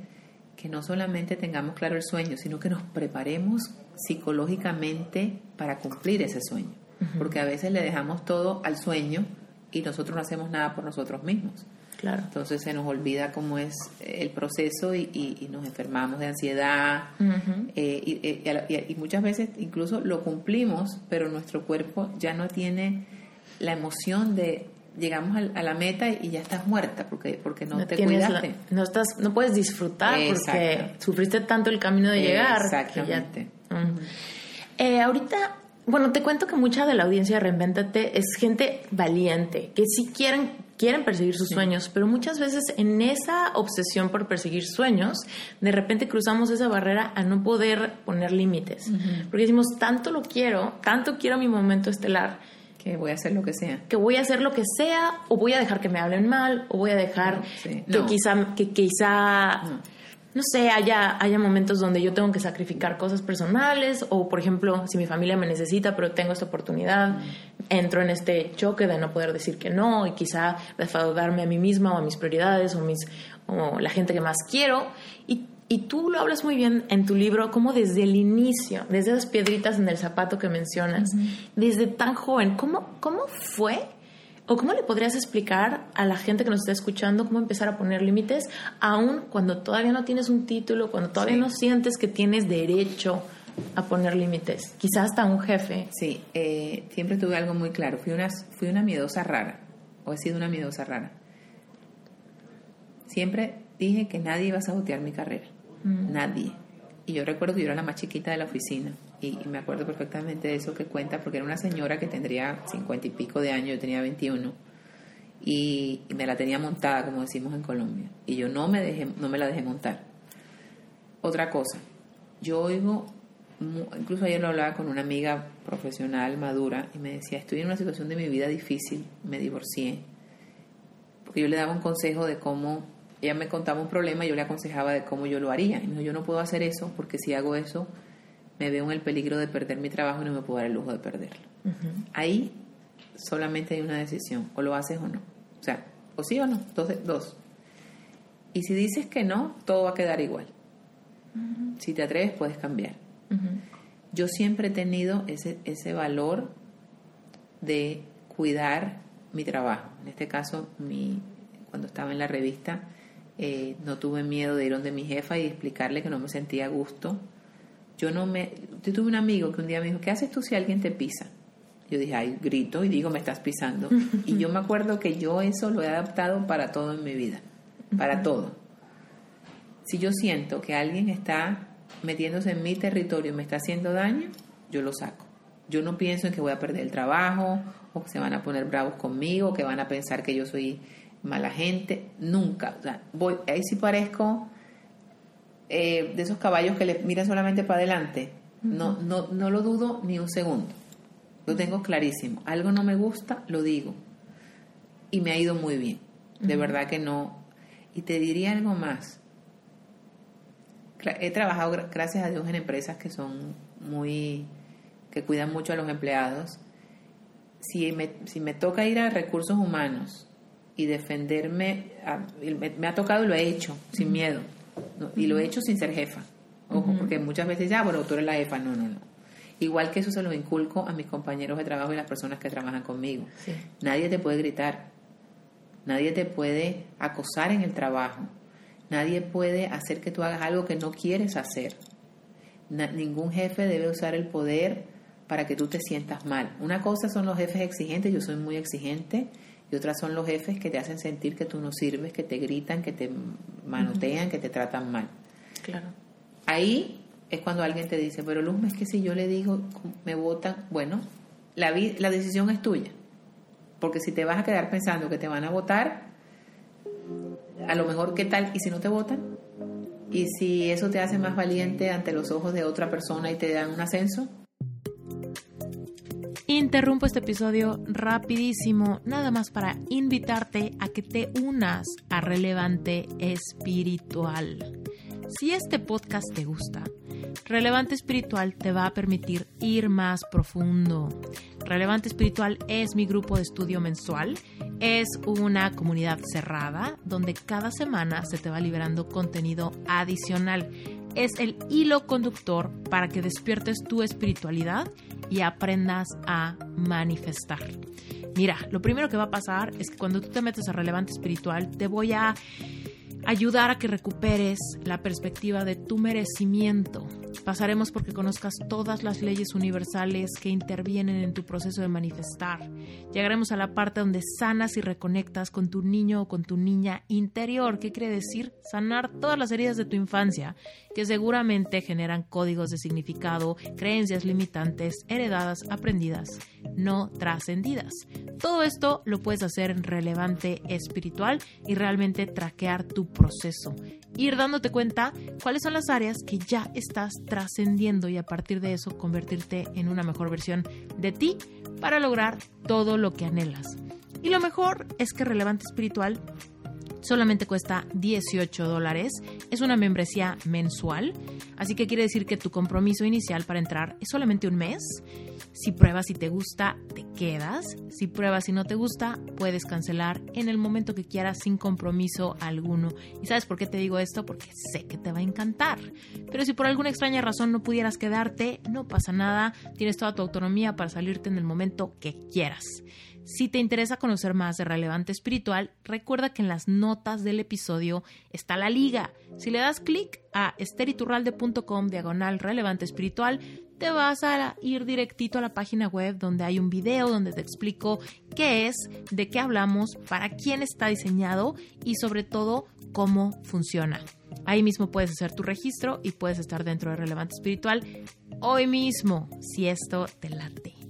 que no solamente tengamos claro el sueño, sino que nos preparemos psicológicamente para cumplir ese sueño. Porque a veces le dejamos todo al sueño y nosotros no hacemos nada por nosotros mismos. Claro. Entonces se nos olvida cómo es el proceso y, nos enfermamos de ansiedad eh, y, y, muchas veces incluso lo cumplimos, pero nuestro cuerpo ya no tiene la emoción de, llegamos a, la meta y ya estás muerta porque porque no, te cuidaste. no estás no puedes disfrutar porque sufriste tanto el camino de llegar. Exactamente. eh, ahorita, bueno, te cuento que mucha de la audiencia de Reinventate es gente valiente, que sí quieren quieren perseguir sus sueños, pero muchas veces en esa obsesión por perseguir sueños, de repente cruzamos esa barrera a no poder poner límites. Porque decimos, tanto lo quiero, tanto quiero mi momento estelar, que voy a hacer lo que sea. Que voy a hacer lo que sea, o voy a dejar que me hablen mal, o voy a dejar que quizá, que quizá no. Sé, haya, haya momentos donde yo tengo que sacrificar cosas personales, o por ejemplo, si mi familia me necesita, pero tengo esta oportunidad, entro en este choque de no poder decir que no, y quizá defraudarme a mí misma o a mis prioridades, o, mis, o la gente que más quiero. Y y tú lo hablas muy bien en tu libro, como desde el inicio, desde esas piedritas en el zapato que mencionas, desde tan joven, ¿cómo, ¿cómo fue? ¿O cómo le podrías explicar a la gente que nos está escuchando cómo empezar a poner límites, aun cuando todavía no tienes un título, cuando todavía no sientes que tienes derecho a poner límites? Quizás hasta un jefe. Sí, eh, siempre tuve algo muy claro. Fui una, fui una miedosa rara, o he sido una miedosa rara. Siempre dije que nadie iba a sabotear mi carrera. Mm. Nadie. Y yo recuerdo que yo era la más chiquita de la oficina y, me acuerdo perfectamente de eso que cuenta porque era una señora que tendría cincuenta y pico de años, yo tenía 21 y, me la tenía montada, como decimos en Colombia, y yo no me, dejé, no me la dejé montar. Otra cosa, yo oigo, incluso ayer lo hablaba con una amiga profesional madura y me decía, estoy en una situación de mi vida difícil, me divorcié, porque yo le daba un consejo de cómo ella me contaba un problema y yo le aconsejaba de cómo yo lo haría. Y me yo no puedo hacer eso porque si hago eso me veo en el peligro de perder mi trabajo y no me puedo dar el lujo de perderlo. Ahí solamente hay una decisión, o lo haces o no. O sea, o sí o no, dos. dos. Y si dices que no, todo va a quedar igual. Si te atreves, puedes cambiar. Yo siempre he tenido ese, ese valor de cuidar mi trabajo. En este caso, mi, cuando estaba en la revista, eh, no tuve miedo de ir donde mi jefa y explicarle que no me sentía a gusto. Yo no me. Yo tuve un amigo que un día me dijo: ¿Qué haces tú si alguien te pisa? Yo dije: Ay, grito y digo: Me estás pisando. y yo me acuerdo que yo eso lo he adaptado para todo en mi vida. Para todo. Si yo siento que alguien está metiéndose en mi territorio y me está haciendo daño, yo lo saco. Yo no pienso en que voy a perder el trabajo, o que se van a poner bravos conmigo, o que van a pensar que yo soy mala gente, nunca. O sea, voy, ahí sí parezco eh, de esos caballos que le miran solamente para adelante. No, no, no lo dudo ni un segundo. Lo tengo clarísimo. Algo no me gusta, lo digo. Y me ha ido muy bien. De verdad que no. Y te diría algo más. He trabajado, gracias a Dios, en empresas que son muy. que cuidan mucho a los empleados. Si me, si me toca ir a recursos humanos y defenderme, me, ha tocado y lo he hecho, sin miedo. Y lo he hecho sin ser jefa. Ojo, porque muchas veces ya, bueno, tú eres la jefa. No, no, no. Igual que eso se lo inculco a mis compañeros de trabajo y las personas que trabajan conmigo. Nadie te puede gritar. nadie te puede acosar en el trabajo, nadie puede hacer que tú hagas algo que no quieres hacer. ningún jefe debe usar el poder para que tú te sientas mal. Una cosa son los jefes exigentes, yo soy muy exigente, y otras son los jefes que te hacen sentir que tú no sirves, que te gritan, que te manotean, que te tratan mal. Claro. Ahí es cuando alguien te dice, pero Luz, es que si yo le digo, me votan, bueno, la, la decisión es tuya. Porque si te vas a quedar pensando que te van a votar, a lo mejor, ¿qué tal? ¿Y si no te votan? ¿Y si eso te hace más valiente ante los ojos de otra persona y te dan un ascenso? Interrumpo este episodio rapidísimo, nada más para invitarte a que te unas a Relevante Espiritual. Si este podcast te gusta, Relevante Espiritual te va a permitir ir más profundo. Relevante Espiritual es mi grupo de estudio mensual. Es una comunidad cerrada donde cada semana se te va liberando contenido adicional. Es el hilo conductor para que despiertes tu espiritualidad y aprendas a manifestar. Mira, lo primero que va a pasar es que cuando tú te metes a Relevante Espiritual te voy a ayudar a que recuperes la perspectiva de tu merecimiento. Pasaremos porque conozcas todas las leyes universales que intervienen en tu proceso de manifestar. Llegaremos a la parte donde sanas y reconectas con tu niño o con tu niña interior. ¿Qué quiere decir? Sanar todas las heridas de tu infancia que seguramente generan códigos de significado, creencias limitantes, heredadas, aprendidas, no trascendidas. Todo esto lo puedes hacer relevante espiritual y realmente traquear tu proceso. Ir dándote cuenta cuáles son las áreas que ya estás trascendiendo y a partir de eso convertirte en una mejor versión de ti para lograr todo lo que anhelas. Y lo mejor es que Relevante Espiritual solamente cuesta 18 dólares. Es una membresía mensual, así que quiere decir que tu compromiso inicial para entrar es solamente un mes. Si pruebas y te gusta, te quedas. Si pruebas y no te gusta, puedes cancelar en el momento que quieras sin compromiso alguno. ¿Y sabes por qué te digo esto? Porque sé que te va a encantar. Pero si por alguna extraña razón no pudieras quedarte, no pasa nada. Tienes toda tu autonomía para salirte en el momento que quieras. Si te interesa conocer más de Relevante Espiritual, recuerda que en las notas del episodio está la liga. Si le das clic a esteriturralde.com diagonal relevante espiritual, te vas a ir directito a la página web donde hay un video donde te explico qué es, de qué hablamos, para quién está diseñado y sobre todo cómo funciona. Ahí mismo puedes hacer tu registro y puedes estar dentro de Relevante Espiritual hoy mismo, si esto te late.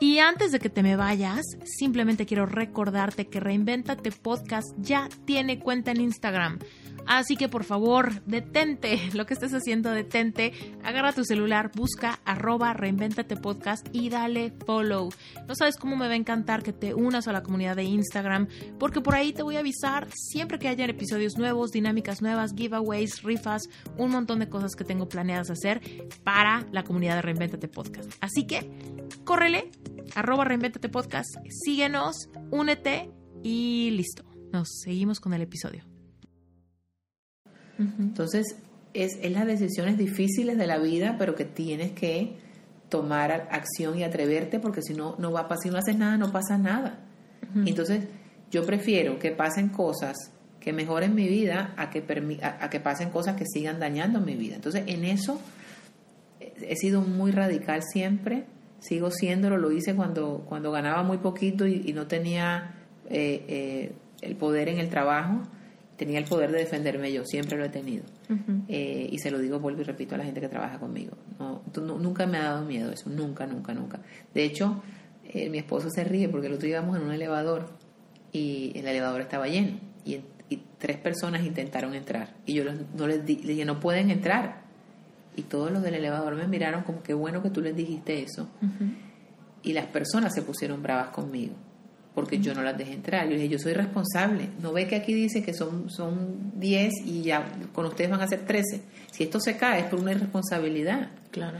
Y antes de que te me vayas, simplemente quiero recordarte que Reinventate Podcast ya tiene cuenta en Instagram. Así que por favor, detente lo que estés haciendo, detente, agarra tu celular, busca arroba reinventate podcast y dale follow. No sabes cómo me va a encantar que te unas a la comunidad de Instagram, porque por ahí te voy a avisar siempre que haya episodios nuevos, dinámicas nuevas, giveaways, rifas, un montón de cosas que tengo planeadas hacer para la comunidad de Reinventate Podcast. Así que, córrele, arroba Reinventate Podcast, síguenos, únete y listo. Nos seguimos con el episodio. Entonces, es, es, las decisiones difíciles de la vida, pero que tienes que tomar acción y atreverte, porque si no, no va a pasar, si no haces nada, no pasa nada. Entonces, yo prefiero que pasen cosas que mejoren mi vida a que, a, que pasen cosas que sigan dañando mi vida. Entonces, en eso he sido muy radical siempre, sigo siéndolo, lo hice cuando, cuando ganaba muy poquito y, no tenía eh, eh, el poder en el trabajo tenía el poder de defenderme yo, siempre lo he tenido. Eh, y se lo digo, vuelvo y repito a la gente que trabaja conmigo. No, nunca me ha dado miedo eso, nunca, nunca, nunca. De hecho, eh, mi esposo se ríe porque el otro día íbamos en un elevador y el elevador estaba lleno y, tres personas intentaron entrar y yo no les, dije, no pueden entrar. Y todos los del elevador me miraron como que bueno que tú les dijiste eso. Y las personas se pusieron bravas conmigo porque yo no las dejé entrar. Yo dije, yo soy responsable. ¿No ve que aquí dice que son, son 10 y ya con ustedes van a ser 13? Si esto se cae es por una irresponsabilidad. Claro.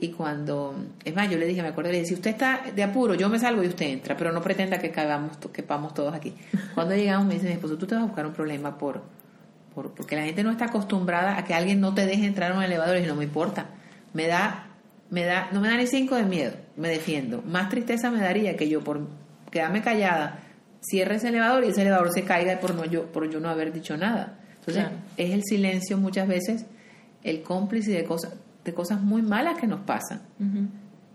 Y cuando, es más, yo le dije, me acuerdo, le dije, si usted está de apuro, yo me salgo y usted entra, pero no pretenda que caigamos, que vamos todos aquí. Cuando llegamos me dice mi esposo, tú te vas a buscar un problema por, por, porque la gente no está acostumbrada a que alguien no te deje entrar en un elevador y no me importa. Me da, me da, no me da ni cinco de miedo, me defiendo. Más tristeza me daría que yo por quedarme callada cierre ese elevador y ese elevador se caiga por, no yo, por yo no haber dicho nada. Entonces, Claro. es el silencio muchas veces el cómplice de cosas, de cosas muy malas que nos pasan.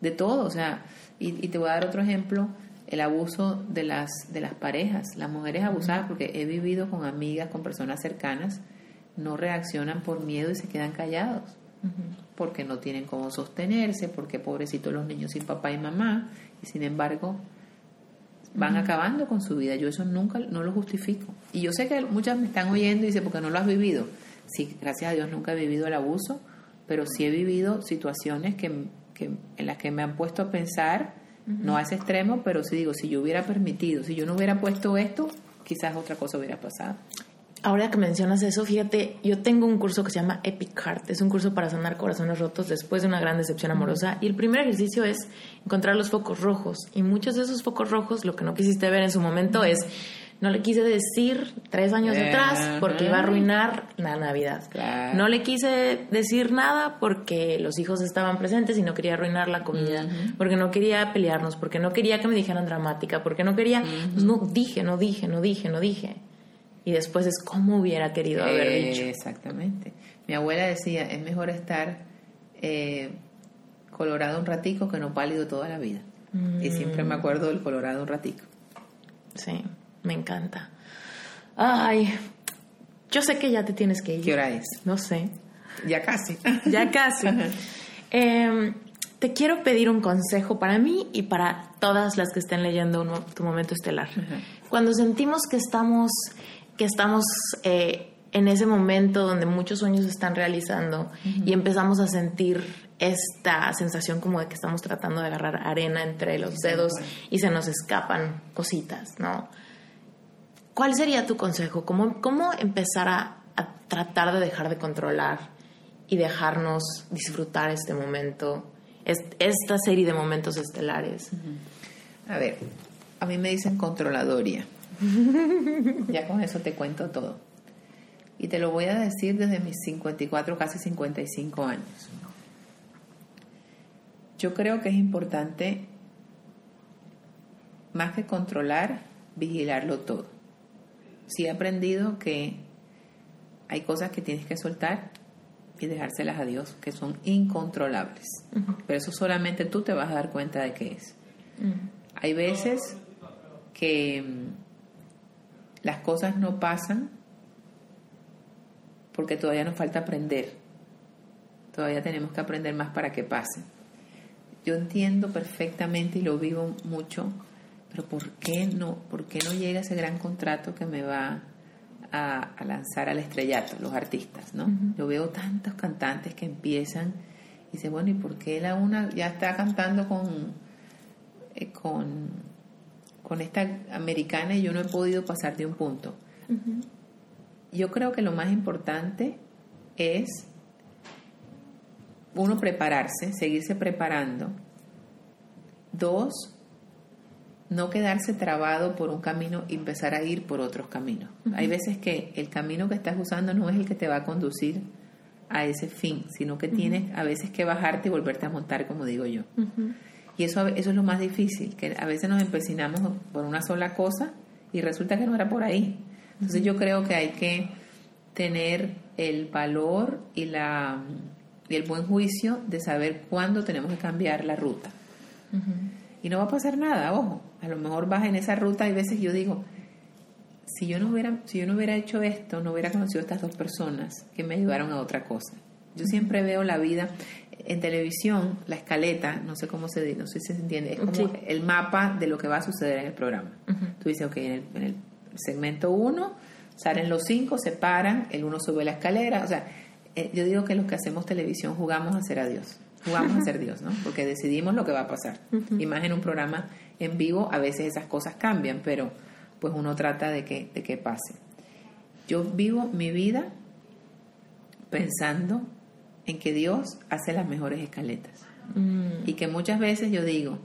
De todo, o sea, y, y te voy a dar otro ejemplo, el abuso de las de las parejas, las mujeres abusadas, porque he vivido con amigas, con personas cercanas, no reaccionan por miedo y se quedan callados, porque no tienen cómo sostenerse, porque pobrecitos los niños sin papá y mamá, y sin embargo van acabando con su vida. Yo eso nunca no lo justifico. Y yo sé que muchas me están oyendo y dicen, porque no lo has vivido. Sí, gracias a Dios nunca he vivido el abuso, pero sí he vivido situaciones que, que- en las que me han puesto a pensar, no a ese extremo, pero sí digo, si yo hubiera permitido, si yo no hubiera puesto esto, quizás otra cosa hubiera pasado. Ahora que mencionas eso, fíjate, yo tengo un curso que se llama Epic Heart. Es un curso para sanar corazones rotos después de una gran decepción amorosa. Y el primer ejercicio es encontrar los focos rojos. Y muchos de esos focos rojos, lo que no quisiste ver en su momento es, no le quise decir tres años atrás porque iba a arruinar la Navidad. No le quise decir nada porque los hijos estaban presentes y no quería arruinar la comida, porque no quería pelearnos, porque no quería que me dijeran dramática, porque no quería, pues no dije, no dije, no dije, no dije. Y después es como hubiera querido haber Eh, dicho. Exactamente. Mi abuela decía, es mejor estar eh, colorado un ratico que no pálido toda la vida. Y siempre me acuerdo del colorado un ratico. Sí, me encanta. Ay, yo sé que ya te tienes que ir. ¿Qué hora es? No sé. Ya casi. Ya casi. Em, te quiero pedir un consejo para mí y para todas las que estén leyendo un tu momento estelar. Cuando sentimos que estamos, que estamos eh, en ese momento donde muchos sueños se están realizando y empezamos a sentir esta sensación como de que estamos tratando de agarrar arena entre los dedos y se nos escapan cositas, ¿no? ¿Cuál sería tu consejo? ¿Cómo, cómo empezar a, a tratar de dejar de controlar y dejarnos disfrutar este momento, est- esta serie de momentos estelares? A ver, a mí me dicen controladoria. Ya con eso te cuento todo. Y te lo voy a decir desde mis 54, casi 55 años. Yo creo que es importante, más que controlar, vigilarlo todo. Sí he aprendido que hay cosas que tienes que soltar y dejárselas a Dios, que son incontrolables. Pero eso solamente tú te vas a dar cuenta de qué es. Hay veces que las cosas no pasan porque todavía nos falta aprender. Todavía tenemos que aprender más para que pasen. Yo entiendo perfectamente y lo vivo mucho, pero ¿por qué no, por qué no llega ese gran contrato que me va a, a lanzar al estrellato, los artistas, ¿no? Yo veo tantos cantantes que empiezan y dicen, bueno, ¿y por qué la una ya está cantando con, eh, con, con esta americana y yo no he podido pasar de un punto? Yo creo que lo más importante es uno prepararse, seguirse preparando. Dos, no quedarse trabado por un camino y empezar a ir por otros caminos. Hay veces que el camino que estás usando no es el que te va a conducir a ese fin, sino que tienes a veces que bajarte y volverte a montar, como digo yo. Y eso, eso es lo más difícil, que a veces nos empecinamos por una sola cosa y resulta que no era por ahí. Entonces yo creo que hay que tener el valor y, la, y el buen juicio de saber cuándo tenemos que cambiar la ruta. Y no va a pasar nada, ojo. A lo mejor vas en esa ruta, hay veces yo digo, si yo no hubiera, si yo no hubiera hecho esto, no hubiera conocido a estas dos personas que me ayudaron a otra cosa. Yo siempre veo la vida en televisión, la escaleta, no sé cómo se di- no sé si se entiende, es como Sí. el mapa de lo que va a suceder en el programa. Tú dices, ok, en el, en el segmento 1 salen los cinco, se paran, el uno sube la escalera, o sea, eh, yo digo que los que hacemos televisión jugamos a ser a Dios, jugamos a ser Dios, ¿no? Porque decidimos lo que va a pasar. Y más en un programa en vivo, a veces esas cosas cambian, pero pues uno trata de que, de que pase. Yo vivo mi vida pensando en que Dios hace las mejores escaletas. Y que muchas veces yo digo,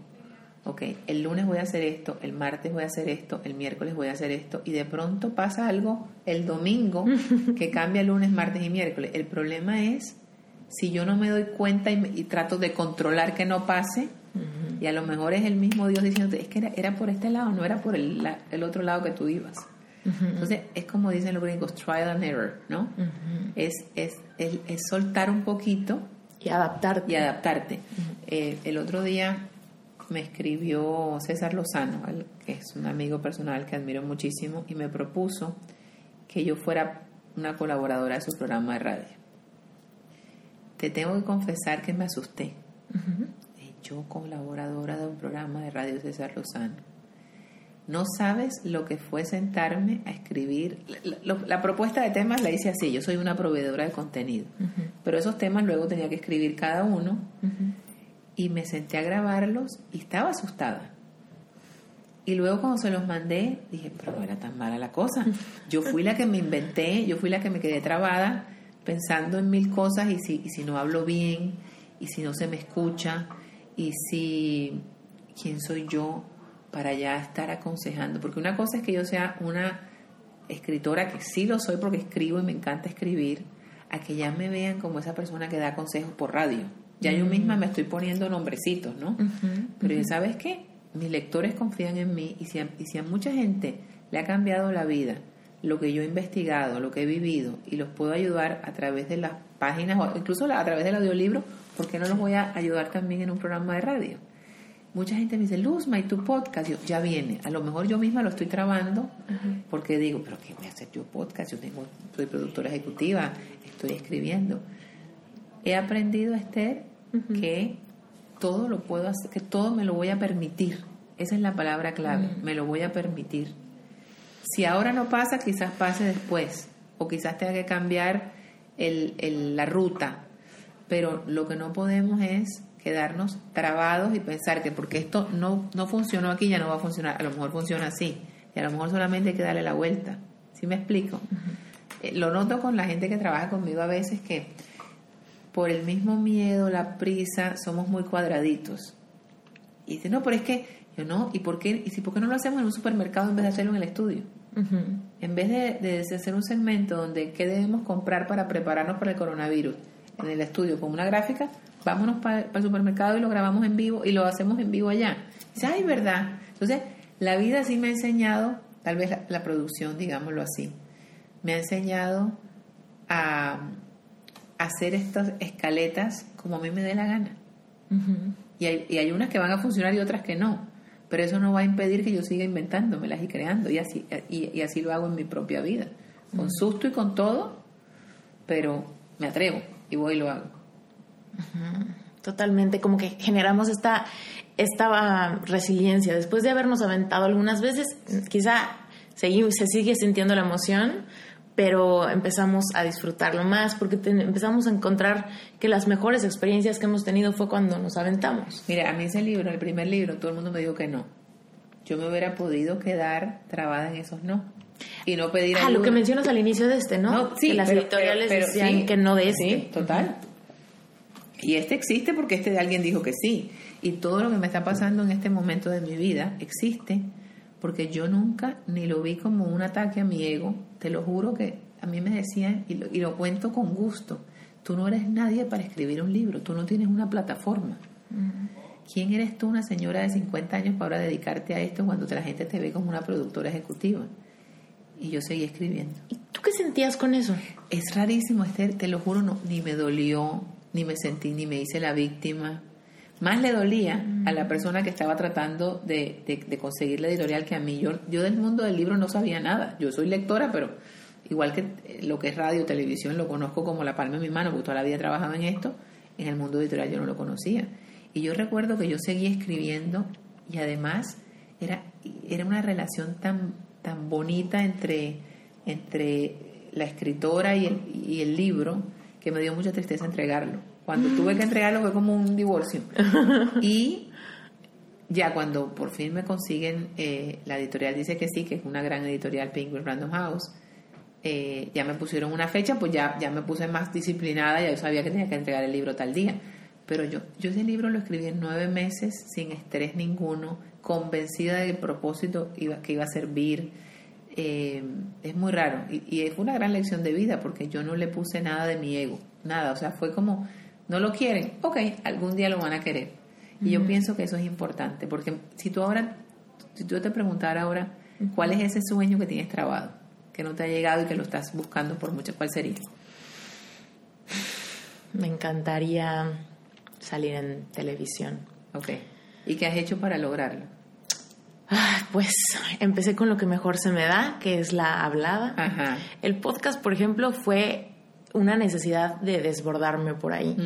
ok, el lunes voy a hacer esto, el martes voy a hacer esto, el miércoles voy a hacer esto, y de pronto pasa algo el domingo que cambia lunes, martes y miércoles. El problema es si yo no me doy cuenta y, me- y trato de controlar que no pase, Y a lo mejor es el mismo Dios diciéndote, es que era, era por este lado, no era por el, la- el otro lado que tú ibas. Entonces, es como dicen los gringos, trial and error, ¿no? es, es, es, es soltar un poquito Y adaptarte. y adaptarte. Eh, el otro día me escribió César Lozano, que es un amigo personal que admiro muchísimo, y me propuso que yo fuera una colaboradora de su programa de radio. Te tengo que confesar que me asusté. Yo colaboradora de un programa de radio César Lozano. No sabes lo que fue sentarme a escribir. La, la- la propuesta de temas la hice así. Yo soy una proveedora de contenido. Pero esos temas luego tenía que escribir cada uno y me senté a grabarlos y estaba asustada. Y luego cuando se los mandé, dije, pero no era tan mala la cosa. Yo fui la que me inventé, yo fui la que me quedé trabada pensando en mil cosas y si, y si no hablo bien, y si no se me escucha, y si quién soy yo para ya estar aconsejando. Porque una cosa es que yo sea una escritora, que sí lo soy porque escribo y me encanta escribir, a que ya me vean como esa persona que da consejos por radio. Ya yo misma me estoy poniendo nombrecitos, ¿no? Pero ya sabes qué, mis lectores confían en mí y si, a, y si a mucha gente le ha cambiado la vida lo que yo he investigado, lo que he vivido y los puedo ayudar a través de las páginas o incluso a través del audiolibro, ¿por qué no los voy a ayudar también en un programa de radio? Mucha gente me dice, Luzma, ¿y tu podcast? Yo, ya viene. A lo mejor yo misma lo estoy trabando porque digo, pero ¿qué voy a hacer yo podcast? Yo tengo, soy productora ejecutiva, estoy escribiendo. He aprendido, Esther, que todo lo puedo hacer, que todo me lo voy a permitir. Esa es la palabra clave, me lo voy a permitir. Si ahora no pasa, quizás pase después, o quizás tenga que cambiar el- el- la ruta. Pero lo que no podemos es quedarnos trabados y pensar que porque esto no, no funcionó aquí ya no va a funcionar. A lo mejor funciona así, y a lo mejor solamente hay que darle la vuelta. ¿Sí me explico? Eh, lo noto con la gente que trabaja conmigo a veces que por el mismo miedo, la prisa, somos muy cuadraditos. Y dice, no, pero es que yo no, ¿y por qué, y si, por qué no lo hacemos en un supermercado en vez de hacerlo en el estudio? En vez de, de hacer un segmento donde qué debemos comprar para prepararnos para el coronavirus en el estudio con una gráfica, vámonos para el supermercado y lo grabamos en vivo y lo hacemos en vivo allá. Dice, ay, verdad. Entonces, la vida sí me ha enseñado, tal vez la, la producción, digámoslo así, me ha enseñado a hacer estas escaletas como a mí me dé la gana. Y hay, y hay unas que van a funcionar y otras que no. Pero eso no va a impedir que yo siga inventándomelas y creando. Y así, y, y así lo hago en mi propia vida. Con susto y con todo, pero me atrevo y voy y lo hago. Totalmente, como que generamos esta, esta ah, resiliencia. Después de habernos aventado algunas veces, quizá segui- se sigue sintiendo la emoción, pero empezamos a disfrutarlo más porque te- empezamos a encontrar que las mejores experiencias que hemos tenido fue cuando nos aventamos. Mira, a mí ese libro, el primer libro, todo el mundo me dijo que no. Yo me hubiera podido quedar trabada en esos no. Y no pedir Ah, lo ayuda. que mencionas al inicio de este, ¿no? No, sí, que las pero- editoriales pero- pero decían sí, que no de este. Sí, total. Y este existe porque este de alguien dijo que sí. Y todo lo que me está pasando en este momento de mi vida existe porque yo nunca ni lo vi como un ataque a mi ego. Te lo juro que a mí me decían, y lo, y lo cuento con gusto, tú no eres nadie para escribir un libro, tú no tienes una plataforma. ¿Quién eres tú, una señora de 50 años, para dedicarte a esto cuando la gente te ve como una productora ejecutiva? Y yo seguí escribiendo. ¿Y tú qué sentías con eso? Es rarísimo, Esther, te lo juro, no, ni me dolió, ni me sentí, ni me hice la víctima. Más le dolía a la persona que estaba tratando de, de- de conseguir la editorial que a mí. Yo, yo del mundo del libro no sabía nada. Yo soy lectora, pero igual que eh, lo que es radio, televisión, lo conozco como la palma de mi mano, porque toda la vida he trabajado en esto. En el mundo editorial yo no lo conocía. Y yo recuerdo que yo seguía escribiendo y además era, era una relación tan, tan bonita entre, entre la escritora y el, y el libro que me dio mucha tristeza entregarlo. Cuando tuve que entregarlo fue como un divorcio. Y ya cuando por fin me consiguen, eh, la editorial dice que sí, que es una gran editorial, Penguin Random House, eh, ya me pusieron una fecha, pues ya, ya me puse más disciplinada, ya yo sabía que tenía que entregar el libro tal día. Pero yo, yo ese libro lo escribí en nueve meses, sin estrés ninguno, convencida del propósito iba, que iba a servir. Eh, es muy raro y, y fue una gran lección de vida porque yo no le puse nada de mi ego, nada, o sea, fue como, no lo quieren, ok, algún día lo van a querer. Y yo pienso que eso es importante, porque si tú ahora, si tú te preguntara ahora, ¿cuál es ese sueño que tienes trabado? Que no te ha llegado y que lo estás buscando por mucho, ¿cuál sería? Me encantaría salir en televisión. Ok. ¿Y qué has hecho para lograrlo? Ah, pues empecé con lo que mejor se me da, que es la hablada. Ajá. El podcast, por ejemplo, fue una necesidad de desbordarme por ahí,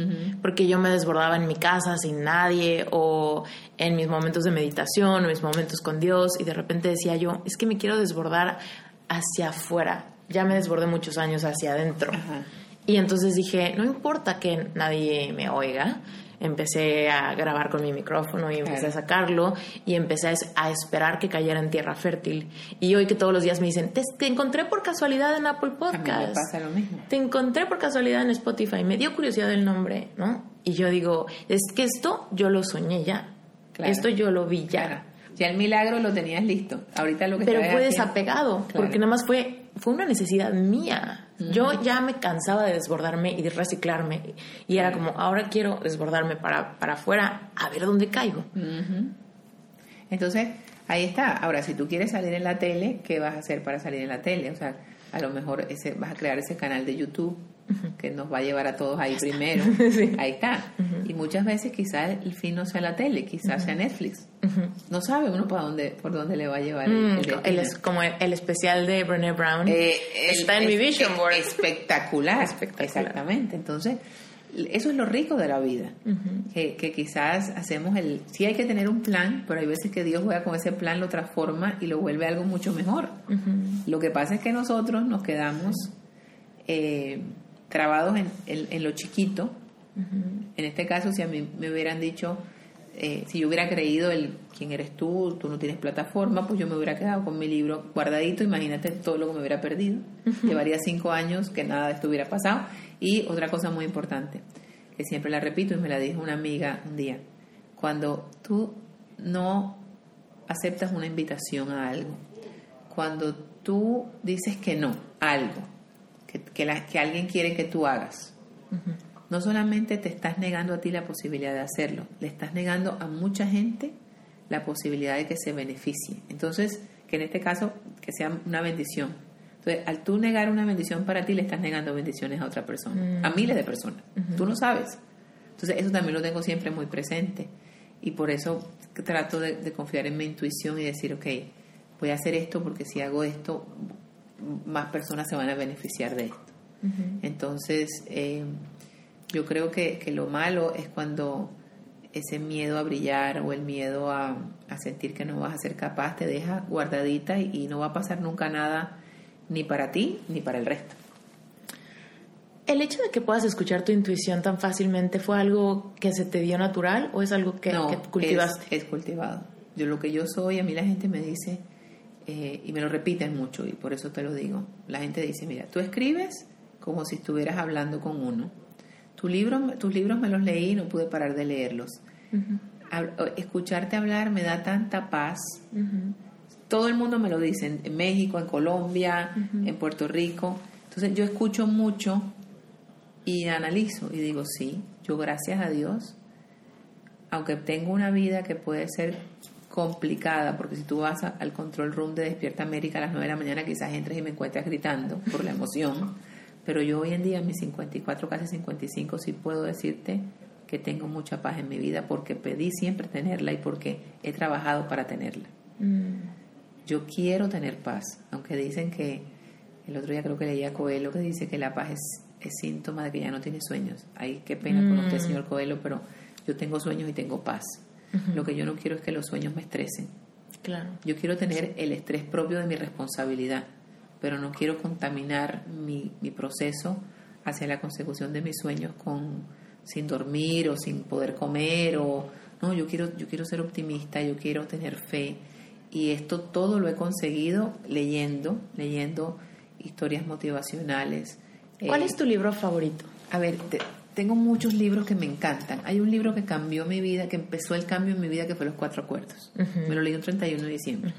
porque yo me desbordaba en mi casa sin nadie o en mis momentos de meditación o mis momentos con Dios y de repente decía yo, es que me quiero desbordar hacia afuera. Ya me desbordé muchos años hacia adentro. Ajá. Y entonces dije, no importa que nadie me oiga. Empecé a grabar con mi micrófono y empecé Claro. a sacarlo y empecé a, es- a esperar que cayera en tierra fértil. Y hoy que todos los días me dicen, te, te encontré por casualidad en Apple Podcast. me pasa lo mismo. Te encontré por casualidad en Spotify. Me dio curiosidad el nombre, ¿no? Y yo digo, es que esto yo lo soñé ya. Claro. Esto yo lo vi ya. Claro. Ya el milagro lo tenías listo. Ahorita lo que Pero fue desapegado, Claro. porque nada más fue, fue una necesidad mía. Yo ya me cansaba de desbordarme y de reciclarme. Y era como, ahora quiero desbordarme para, para afuera, a ver dónde caigo. Entonces, ahí está. Ahora, si tú quieres salir en la tele, ¿qué vas a hacer para salir en la tele? O sea, a lo mejor ese, vas a crear ese canal de YouTube que nos va a llevar a todos ahí primero. Sí. Ahí está. Y muchas veces quizás el fin no sea la tele, quizás sea Netflix. No sabe uno para dónde, por dónde le va a llevar el, Mm, el como el, el especial de Brené Brown. Eh, Está en mi vision board. Espectacular. Espectacular. Exactamente. Entonces, eso es lo rico de la vida. que, que quizás hacemos el... Sí hay que tener un plan, pero hay veces que Dios juega con ese plan, lo transforma y lo vuelve algo mucho mejor. Lo que pasa es que nosotros nos quedamos eh, trabados en, en- en lo chiquito. En este caso, si a mí me hubieran dicho, eh, si yo hubiera creído el quién eres tú, tú no tienes plataforma, pues yo me hubiera quedado con mi libro guardadito. Imagínate todo lo que me hubiera perdido. Llevaría cinco años que nada de esto hubiera pasado. Y otra cosa muy importante, que siempre la repito y me la dijo una amiga un día, cuando tú no aceptas una invitación a algo, cuando tú dices que no a algo, que, que, la- que alguien quiere que tú hagas, no solamente te estás negando a ti la posibilidad de hacerlo, le estás negando a mucha gente la posibilidad de que se beneficie. Entonces, que en este caso, que sea una bendición. Entonces, al tú negar una bendición para ti, le estás negando bendiciones a otra persona, a miles de personas. Tú no sabes. Entonces, eso también lo tengo siempre muy presente. Y por eso trato de, de confiar en mi intuición y decir, ok, voy a hacer esto porque si hago esto, más personas se van a beneficiar de esto. Entonces, eh, yo creo que, que lo malo es cuando ese miedo a brillar o el miedo a, a sentir que no vas a ser capaz te deja guardadita y, y no va a pasar nunca nada ni para ti ni para el resto. ¿El hecho de que puedas escuchar tu intuición tan fácilmente fue algo que se te dio natural o es algo que, no, que cultivaste? Es, es cultivado. Yo lo que yo soy, a mí la gente me dice, eh, y me lo repiten mucho, y por eso te lo digo, la gente dice, mira, tú escribes como si estuvieras hablando con uno. Tu libro, tus libros me los leí y no pude parar de leerlos. Hab- Escucharte hablar me da tanta paz. Todo el mundo me lo dice, en- en México, en Colombia, en Puerto Rico. Entonces yo escucho mucho y analizo y digo, sí, yo gracias a Dios, aunque tengo una vida que puede ser complicada, porque si tú vas a- al control room de Despierta América a las 9 de la mañana, quizás entres y me encuentres gritando por la emoción, pero yo hoy en día, a mis 54, casi 55, sí puedo decirte que tengo mucha paz en mi vida porque pedí siempre tenerla y porque he trabajado para tenerla. Yo quiero tener paz, aunque dicen que el otro día creo que leía a Coelho que dice que la paz es, es síntoma de que ya no tiene sueños. Ay, qué pena con usted, señor Coelho, pero yo tengo sueños y tengo paz. Lo que yo no quiero es que los sueños me estresen. Claro. Yo quiero tener el estrés propio de mi responsabilidad, pero no quiero contaminar mi, mi proceso hacia la consecución de mis sueños con sin dormir o sin poder comer o no, yo quiero yo quiero ser optimista, yo quiero tener fe y esto todo lo he conseguido leyendo, leyendo historias motivacionales. ¿Cuál Eh, es tu libro favorito? a ver, te- tengo muchos libros que me encantan. Hay un libro que cambió mi vida, que empezó el cambio en mi vida, que fue Los Cuatro Acuerdos. Me lo leí un 31 de diciembre.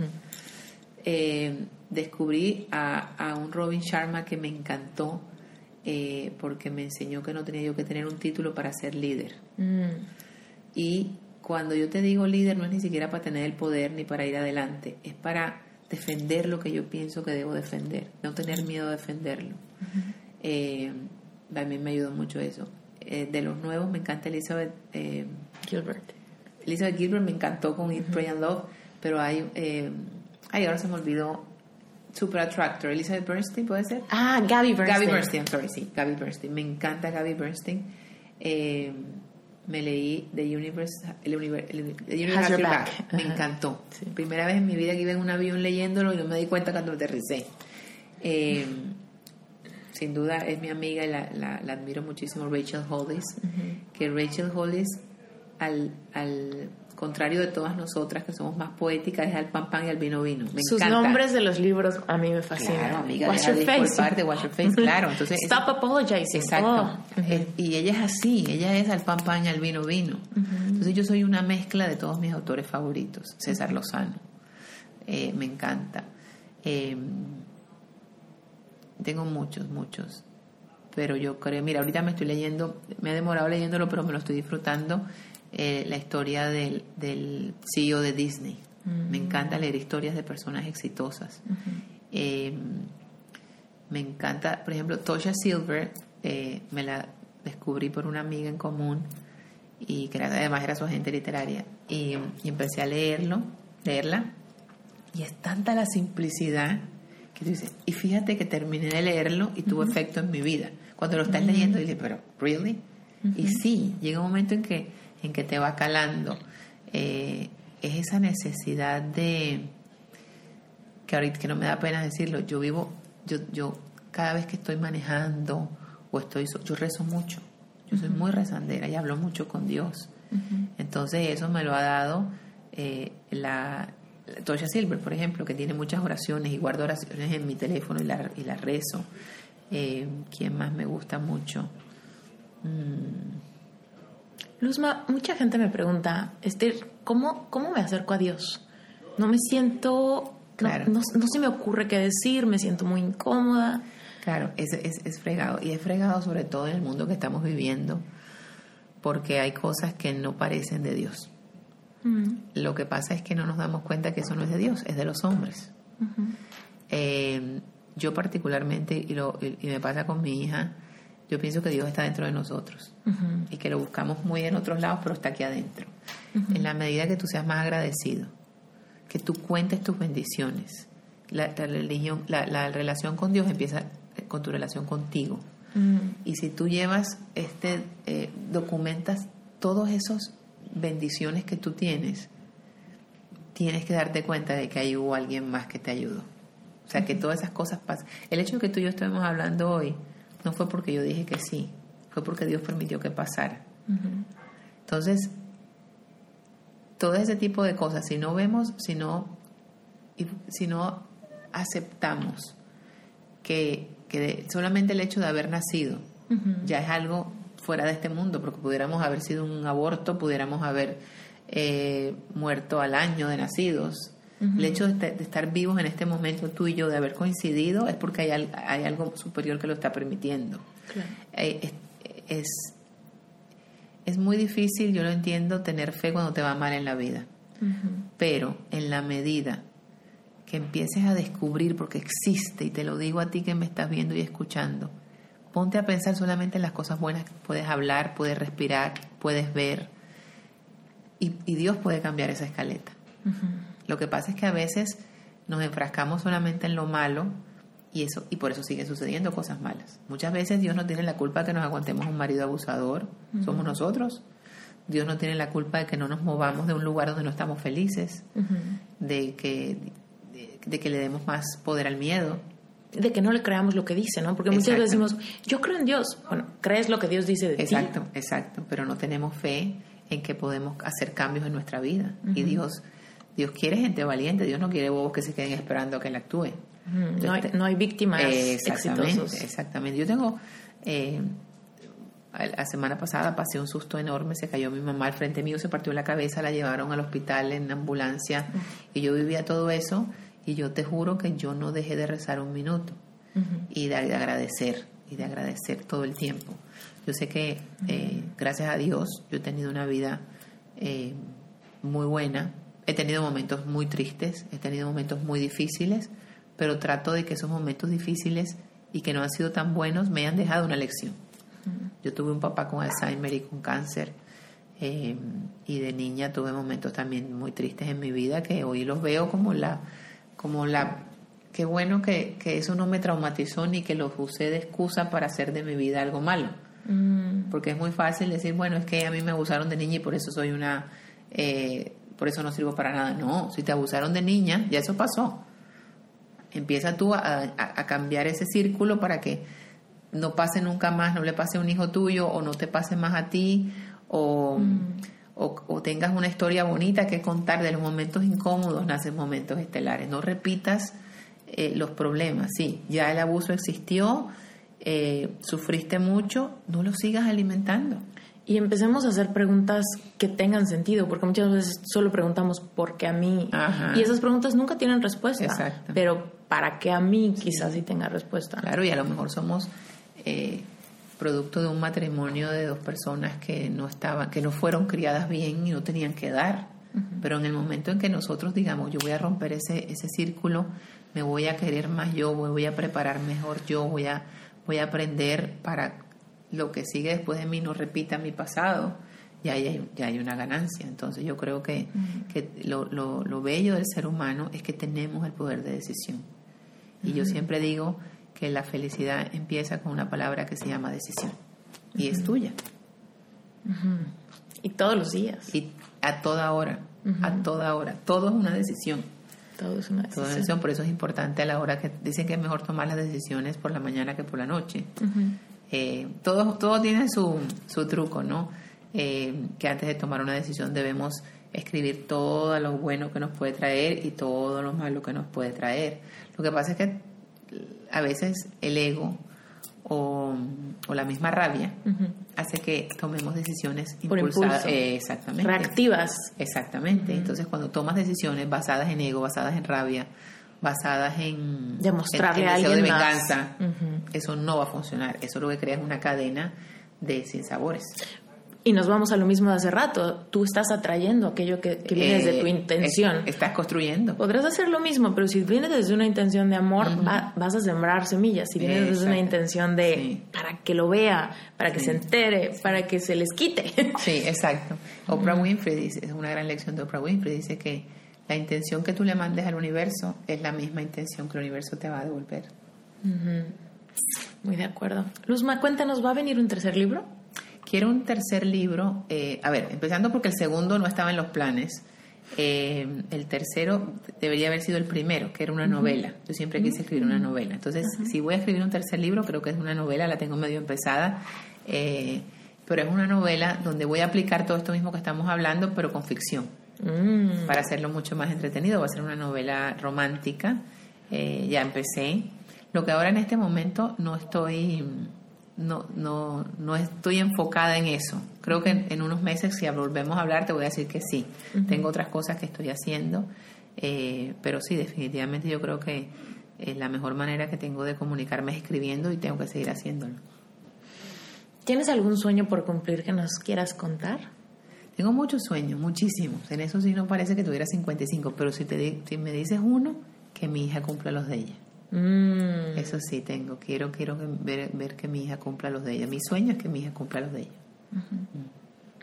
Eh, descubrí a, a un Robin Sharma que me encantó eh, porque me enseñó que no tenía yo que tener un título para ser líder. Mm, Y cuando yo te digo líder no es ni siquiera para tener el poder ni para ir adelante, es para defender lo que yo pienso que debo defender, no tener miedo a defenderlo. Eh, también me ayudó mucho eso. Eh, de los nuevos me encanta Elizabeth eh, Gilbert. Elizabeth Gilbert me encantó con Eat, Pray and Love, pero hay, eh, ay, ahora se me olvidó Super Attractor, Elizabeth Bernstein, ¿puede ser? Ah, Gabby Bernstein. Gabby Bernstein, I'm sorry, sí, Gabby Bernstein. Me encanta Gabby Bernstein. Eh, me leí The Universe, el univer- el- The Universe Has Your Back. Back. Me encantó. Sí. Primera vez en mi vida que iba en un avión leyéndolo y no me di cuenta cuando aterricé. Eh, sin duda es mi amiga y la, la- la admiro muchísimo, Rachel Hollis. Que Rachel Hollis, al, al contrario de todas nosotras que somos más poéticas, es al pan pan y al vino vino. Me Sus encanta. nombres de los libros a mí me fascinan. Claro, amiga, Wash your de face. disculparte, wash your face, claro. Entonces, Stop apologizing. Exacto. Oh. Y ella es así, ella es al pan pan y al vino vino. Entonces yo soy una mezcla de todos mis autores favoritos. César Lozano, eh, me encanta. Eh, tengo muchos, muchos. Pero yo creo, mira, ahorita me estoy leyendo, me he demorado leyéndolo, pero me lo estoy disfrutando, eh, la historia del, del CEO de Disney. Me encanta leer historias de personas exitosas. Eh, me encanta, por ejemplo, Tosha Silver, eh, me la descubrí por una amiga en común y que era- además era su agente literaria y, y empecé a leerlo, leerla y es tanta la simplicidad que tú dices, y fíjate que terminé de leerlo y tuvo efecto en mi vida. Cuando lo estás leyendo dices, pero ¿really? Y sí, llega un momento en que, en que te va calando. Eh, es esa necesidad de que ahorita que no me da pena decirlo, yo vivo, yo, yo cada vez que estoy manejando o estoy, yo rezo mucho, yo soy muy rezandera y hablo mucho con Dios. Entonces eso me lo ha dado eh, la, Tosha Silver, por ejemplo, que tiene muchas oraciones y guardo oraciones en mi teléfono y la, y la rezo. Eh, ¿Quién más me gusta mucho? Luzma, mucha gente me pregunta, Esther, ¿cómo, ¿cómo me acerco a Dios? No me siento, no- Claro. no, no se me ocurre qué decir, me siento muy incómoda. Claro, es, es, es fregado. Y es fregado sobre todo en el mundo que estamos viviendo, porque hay cosas que no parecen de Dios. Mm, Lo que pasa es que no nos damos cuenta que eso no es de Dios, es de los hombres. Eh, yo particularmente, y, lo, y, me pasa con mi hija, yo pienso que Dios está dentro de nosotros y que lo buscamos muy en otros lados, pero está aquí adentro. En la medida que tú seas más agradecido, que tú cuentes tus bendiciones, la, la religión, la, la relación con Dios empieza con tu relación contigo. mm, Y si tú llevas, este, eh, documentas todos esos bendiciones que tú tienes, tienes que darte cuenta de que ahí hubo alguien más que te ayudó. O sea, que todas esas cosas pasan. El hecho de que tú y yo estemos hablando hoy no fue porque yo dije que sí, fue porque Dios permitió que pasara. Entonces, todo ese tipo de cosas, si no vemos, si no, si no aceptamos que, que solamente el hecho de haber nacido ya es algo fuera de este mundo, porque pudiéramos haber sido un aborto, pudiéramos haber eh, muerto al año de nacidos. El hecho de, este- de estar vivos en este momento, tú y yo, de haber coincidido, es porque hay, hay algo superior que lo está permitiendo. Claro. Eh, es, es, es muy difícil, yo lo entiendo, tener fe cuando te va mal en la vida. Pero en la medida que empieces a descubrir, porque existe, y te lo digo a ti que me estás viendo y escuchando, ponte a pensar solamente en las cosas buenas que puedes hablar, puedes respirar, puedes ver, y, y Dios puede cambiar esa escaleta. Lo que pasa es que a veces nos enfrascamos solamente en lo malo y eso y por eso siguen sucediendo cosas malas. Muchas veces Dios no tiene la culpa de que nos aguantemos un marido abusador, somos nosotros. Dios no tiene la culpa de que no nos movamos de un lugar donde no estamos felices, de que de, de que le demos más poder al miedo. De que no le creamos lo que dice, ¿no? Porque muchas veces Exacto. decimos, yo creo en Dios. Bueno, crees lo que Dios dice de ti. Exacto, exacto, pero no tenemos fe en que podemos hacer cambios en nuestra vida. Y Dios Dios quiere gente valiente, Dios no quiere bobos que se queden esperando a que Él actúe. No hay, no hay víctimas Exactamente, exitosos. exactamente. Yo tengo, eh, la semana pasada pasé un susto enorme, se cayó mi mamá al frente mío, se partió la cabeza, la llevaron al hospital en ambulancia y yo vivía todo eso y yo te juro que yo no dejé de rezar un minuto y de, de agradecer y de agradecer todo el tiempo. Yo sé que eh, gracias a Dios yo he tenido una vida eh, muy buena. He tenido momentos muy tristes, he tenido momentos muy difíciles, pero trato de que esos momentos difíciles y que no han sido tan buenos me hayan dejado una lección. Yo tuve un papá con Alzheimer y con cáncer eh, y de niña tuve momentos también muy tristes en mi vida que hoy los veo como la, como la, qué bueno que, que eso no me traumatizó ni que los usé de excusa para hacer de mi vida algo malo. Mm. Porque es muy fácil decir, bueno, es que a mí me abusaron de niña y por eso soy una, eh, por eso no sirvo para nada. No, si te abusaron de niña, ya eso pasó. Empieza tú a, a- a cambiar ese círculo para que no pase nunca más, no le pase a un hijo tuyo o no te pase más a ti o, o, o tengas una historia bonita que contar de los momentos incómodos, nacen momentos estelares. No repitas eh, los problemas. Sí, ya el abuso existió, eh, sufriste mucho, no lo sigas alimentando. Y empecemos a hacer preguntas que tengan sentido, porque muchas veces solo preguntamos ¿por qué a mí? Ajá. Y esas preguntas nunca tienen respuesta. Exacto. Pero ¿para qué a mí? Quizás sí tenga respuesta. Claro, y a lo mejor somos eh, producto de un matrimonio de dos personas que no estaban, que no fueron criadas bien y no tenían que dar. Pero en el momento en que nosotros digamos, yo voy a romper ese, ese círculo, me voy a querer más yo, voy a preparar mejor yo, voy a, voy a aprender para lo que sigue después de mí no repita mi pasado, ya hay, ya hay una ganancia. Entonces yo creo que, que lo, lo, lo bello del ser humano es que tenemos el poder de decisión. Y yo siempre digo que la felicidad empieza con una palabra que se llama decisión. Y es tuya. Y todos los días. Y a toda hora, a toda hora. Todo es una decisión. Todo es una Todo es una decisión. Por eso es importante a la hora que dicen que es mejor tomar las decisiones por la mañana que por la noche. Eh, todo, todo tiene su, su truco, ¿no? Eh, que antes de tomar una decisión debemos escribir todo lo bueno que nos puede traer y todo lo malo que nos puede traer. Lo que pasa es que a veces el ego o, o la misma rabia hace que tomemos decisiones Por impulsadas. Eh, exactamente. Reactivas. Exactamente. Entonces, cuando tomas decisiones basadas en ego, basadas en rabia, basadas en Demostrarle en- en a deseo alguien de venganza, eso no va a funcionar. Eso lo que crea es una cadena de sinsabores. Y nos vamos a lo mismo de hace rato. Tú estás atrayendo aquello que, que viene desde Eh, tu intención. es- estás construyendo. Podrás hacer lo mismo, pero si vienes desde una intención de amor, va- vas a sembrar semillas. Si vienes desde una intención de Sí. para que lo vea, para que Sí. se entere, para que se les quite. Sí, exacto. Oprah Winfrey dice, es una gran lección de Oprah Winfrey, dice que la intención que tú le mandes al universo es la misma intención que el universo te va a devolver. Muy de acuerdo. Luzma, cuéntanos, ¿va a venir un tercer libro? Quiero un tercer libro, eh, a ver, empezando porque el segundo no estaba en los planes. Eh, el tercero debería haber sido el primero, que era una novela. Yo siempre quise escribir una novela. Entonces, si voy a escribir un tercer libro, creo que es una novela, la tengo medio empezada. eh, pero es una novela donde voy a aplicar todo esto mismo que estamos hablando, pero con ficción Mm. para hacerlo mucho más entretenido. Va a ser una novela romántica. Eh, ya empecé. Lo que ahora en este momento no estoy, no, no, no estoy enfocada en eso. Creo que en, en unos meses, si volvemos a hablar, te voy a decir que sí. Tengo otras cosas que estoy haciendo. eh, pero sí, definitivamente yo creo que eh, la mejor manera que tengo de comunicarme es escribiendo y tengo que seguir haciéndolo. ¿Tienes algún sueño por cumplir que nos quieras contar? Tengo muchos sueños, muchísimos. En eso sí no parece que tuviera 55, pero si, te, si me dices uno, que mi hija cumpla los de ella. Mm. Eso sí tengo. Quiero quiero ver, ver que mi hija cumpla los de ella. Mi sueño es que mi hija cumpla los de ella.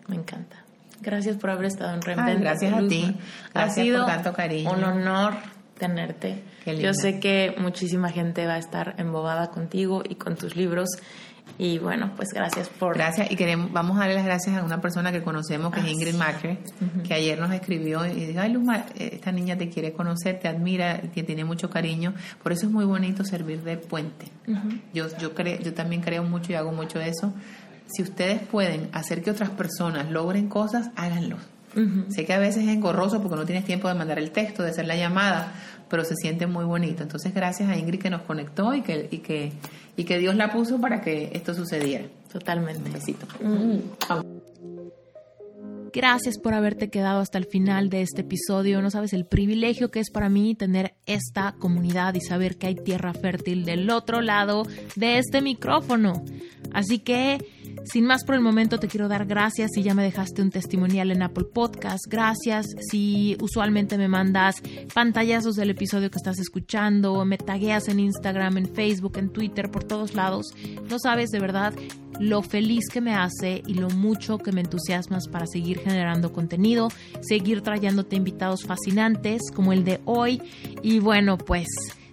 Me encanta. Gracias por haber estado en Ay, Reinventa. gracias a ti. Ha Gracias sido por tanto cariño. un honor tenerte. Yo sé que muchísima gente va a estar embobada contigo y con tus libros. Y bueno, pues gracias por... Gracias y queremos, vamos a darle las gracias a una persona que conocemos, que es Ingrid Macker, que ayer nos escribió y dijo, ay Luma, eh, esta niña te quiere conocer, te admira, te tiene mucho cariño. Por eso es muy bonito servir de puente. yo, yo, creo, yo también creo mucho y hago mucho eso. Si ustedes pueden hacer que otras personas logren cosas, háganlo. Sé que a veces es engorroso porque no tienes tiempo de mandar el texto, de hacer la llamada, pero se siente muy bonito. Entonces, gracias a Ingrid que nos conectó y que, y que, y que Dios la puso para que esto sucediera. Totalmente. Un besito. Gracias por haberte quedado hasta el final de este episodio. No sabes el privilegio que es para mí tener esta comunidad y saber que hay tierra fértil del otro lado de este micrófono. Así que Sin más por el momento, te quiero dar gracias si ya me dejaste un testimonial en Apple Podcast. Gracias si usualmente me mandas pantallazos del episodio que estás escuchando, me tagueas en Instagram, en Facebook, en Twitter, por todos lados. No sabes de verdad lo feliz que me hace y lo mucho que me entusiasmas para generando contenido, seguir trayéndote invitados fascinantes como el de hoy. Y bueno, pues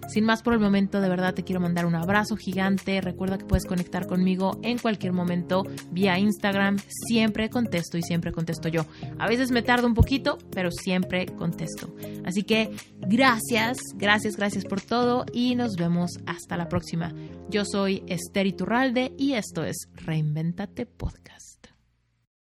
sin más por el momento, de verdad te quiero mandar un abrazo gigante. Recuerda que puedes conectar conmigo en cualquier momento vía Instagram. Siempre contesto y siempre contesto yo. A veces me tardo un poquito, pero siempre contesto. Así que gracias, gracias, gracias por todo y nos vemos hasta la próxima. Yo soy Esther Iturralde y esto es Reinventate Podcast.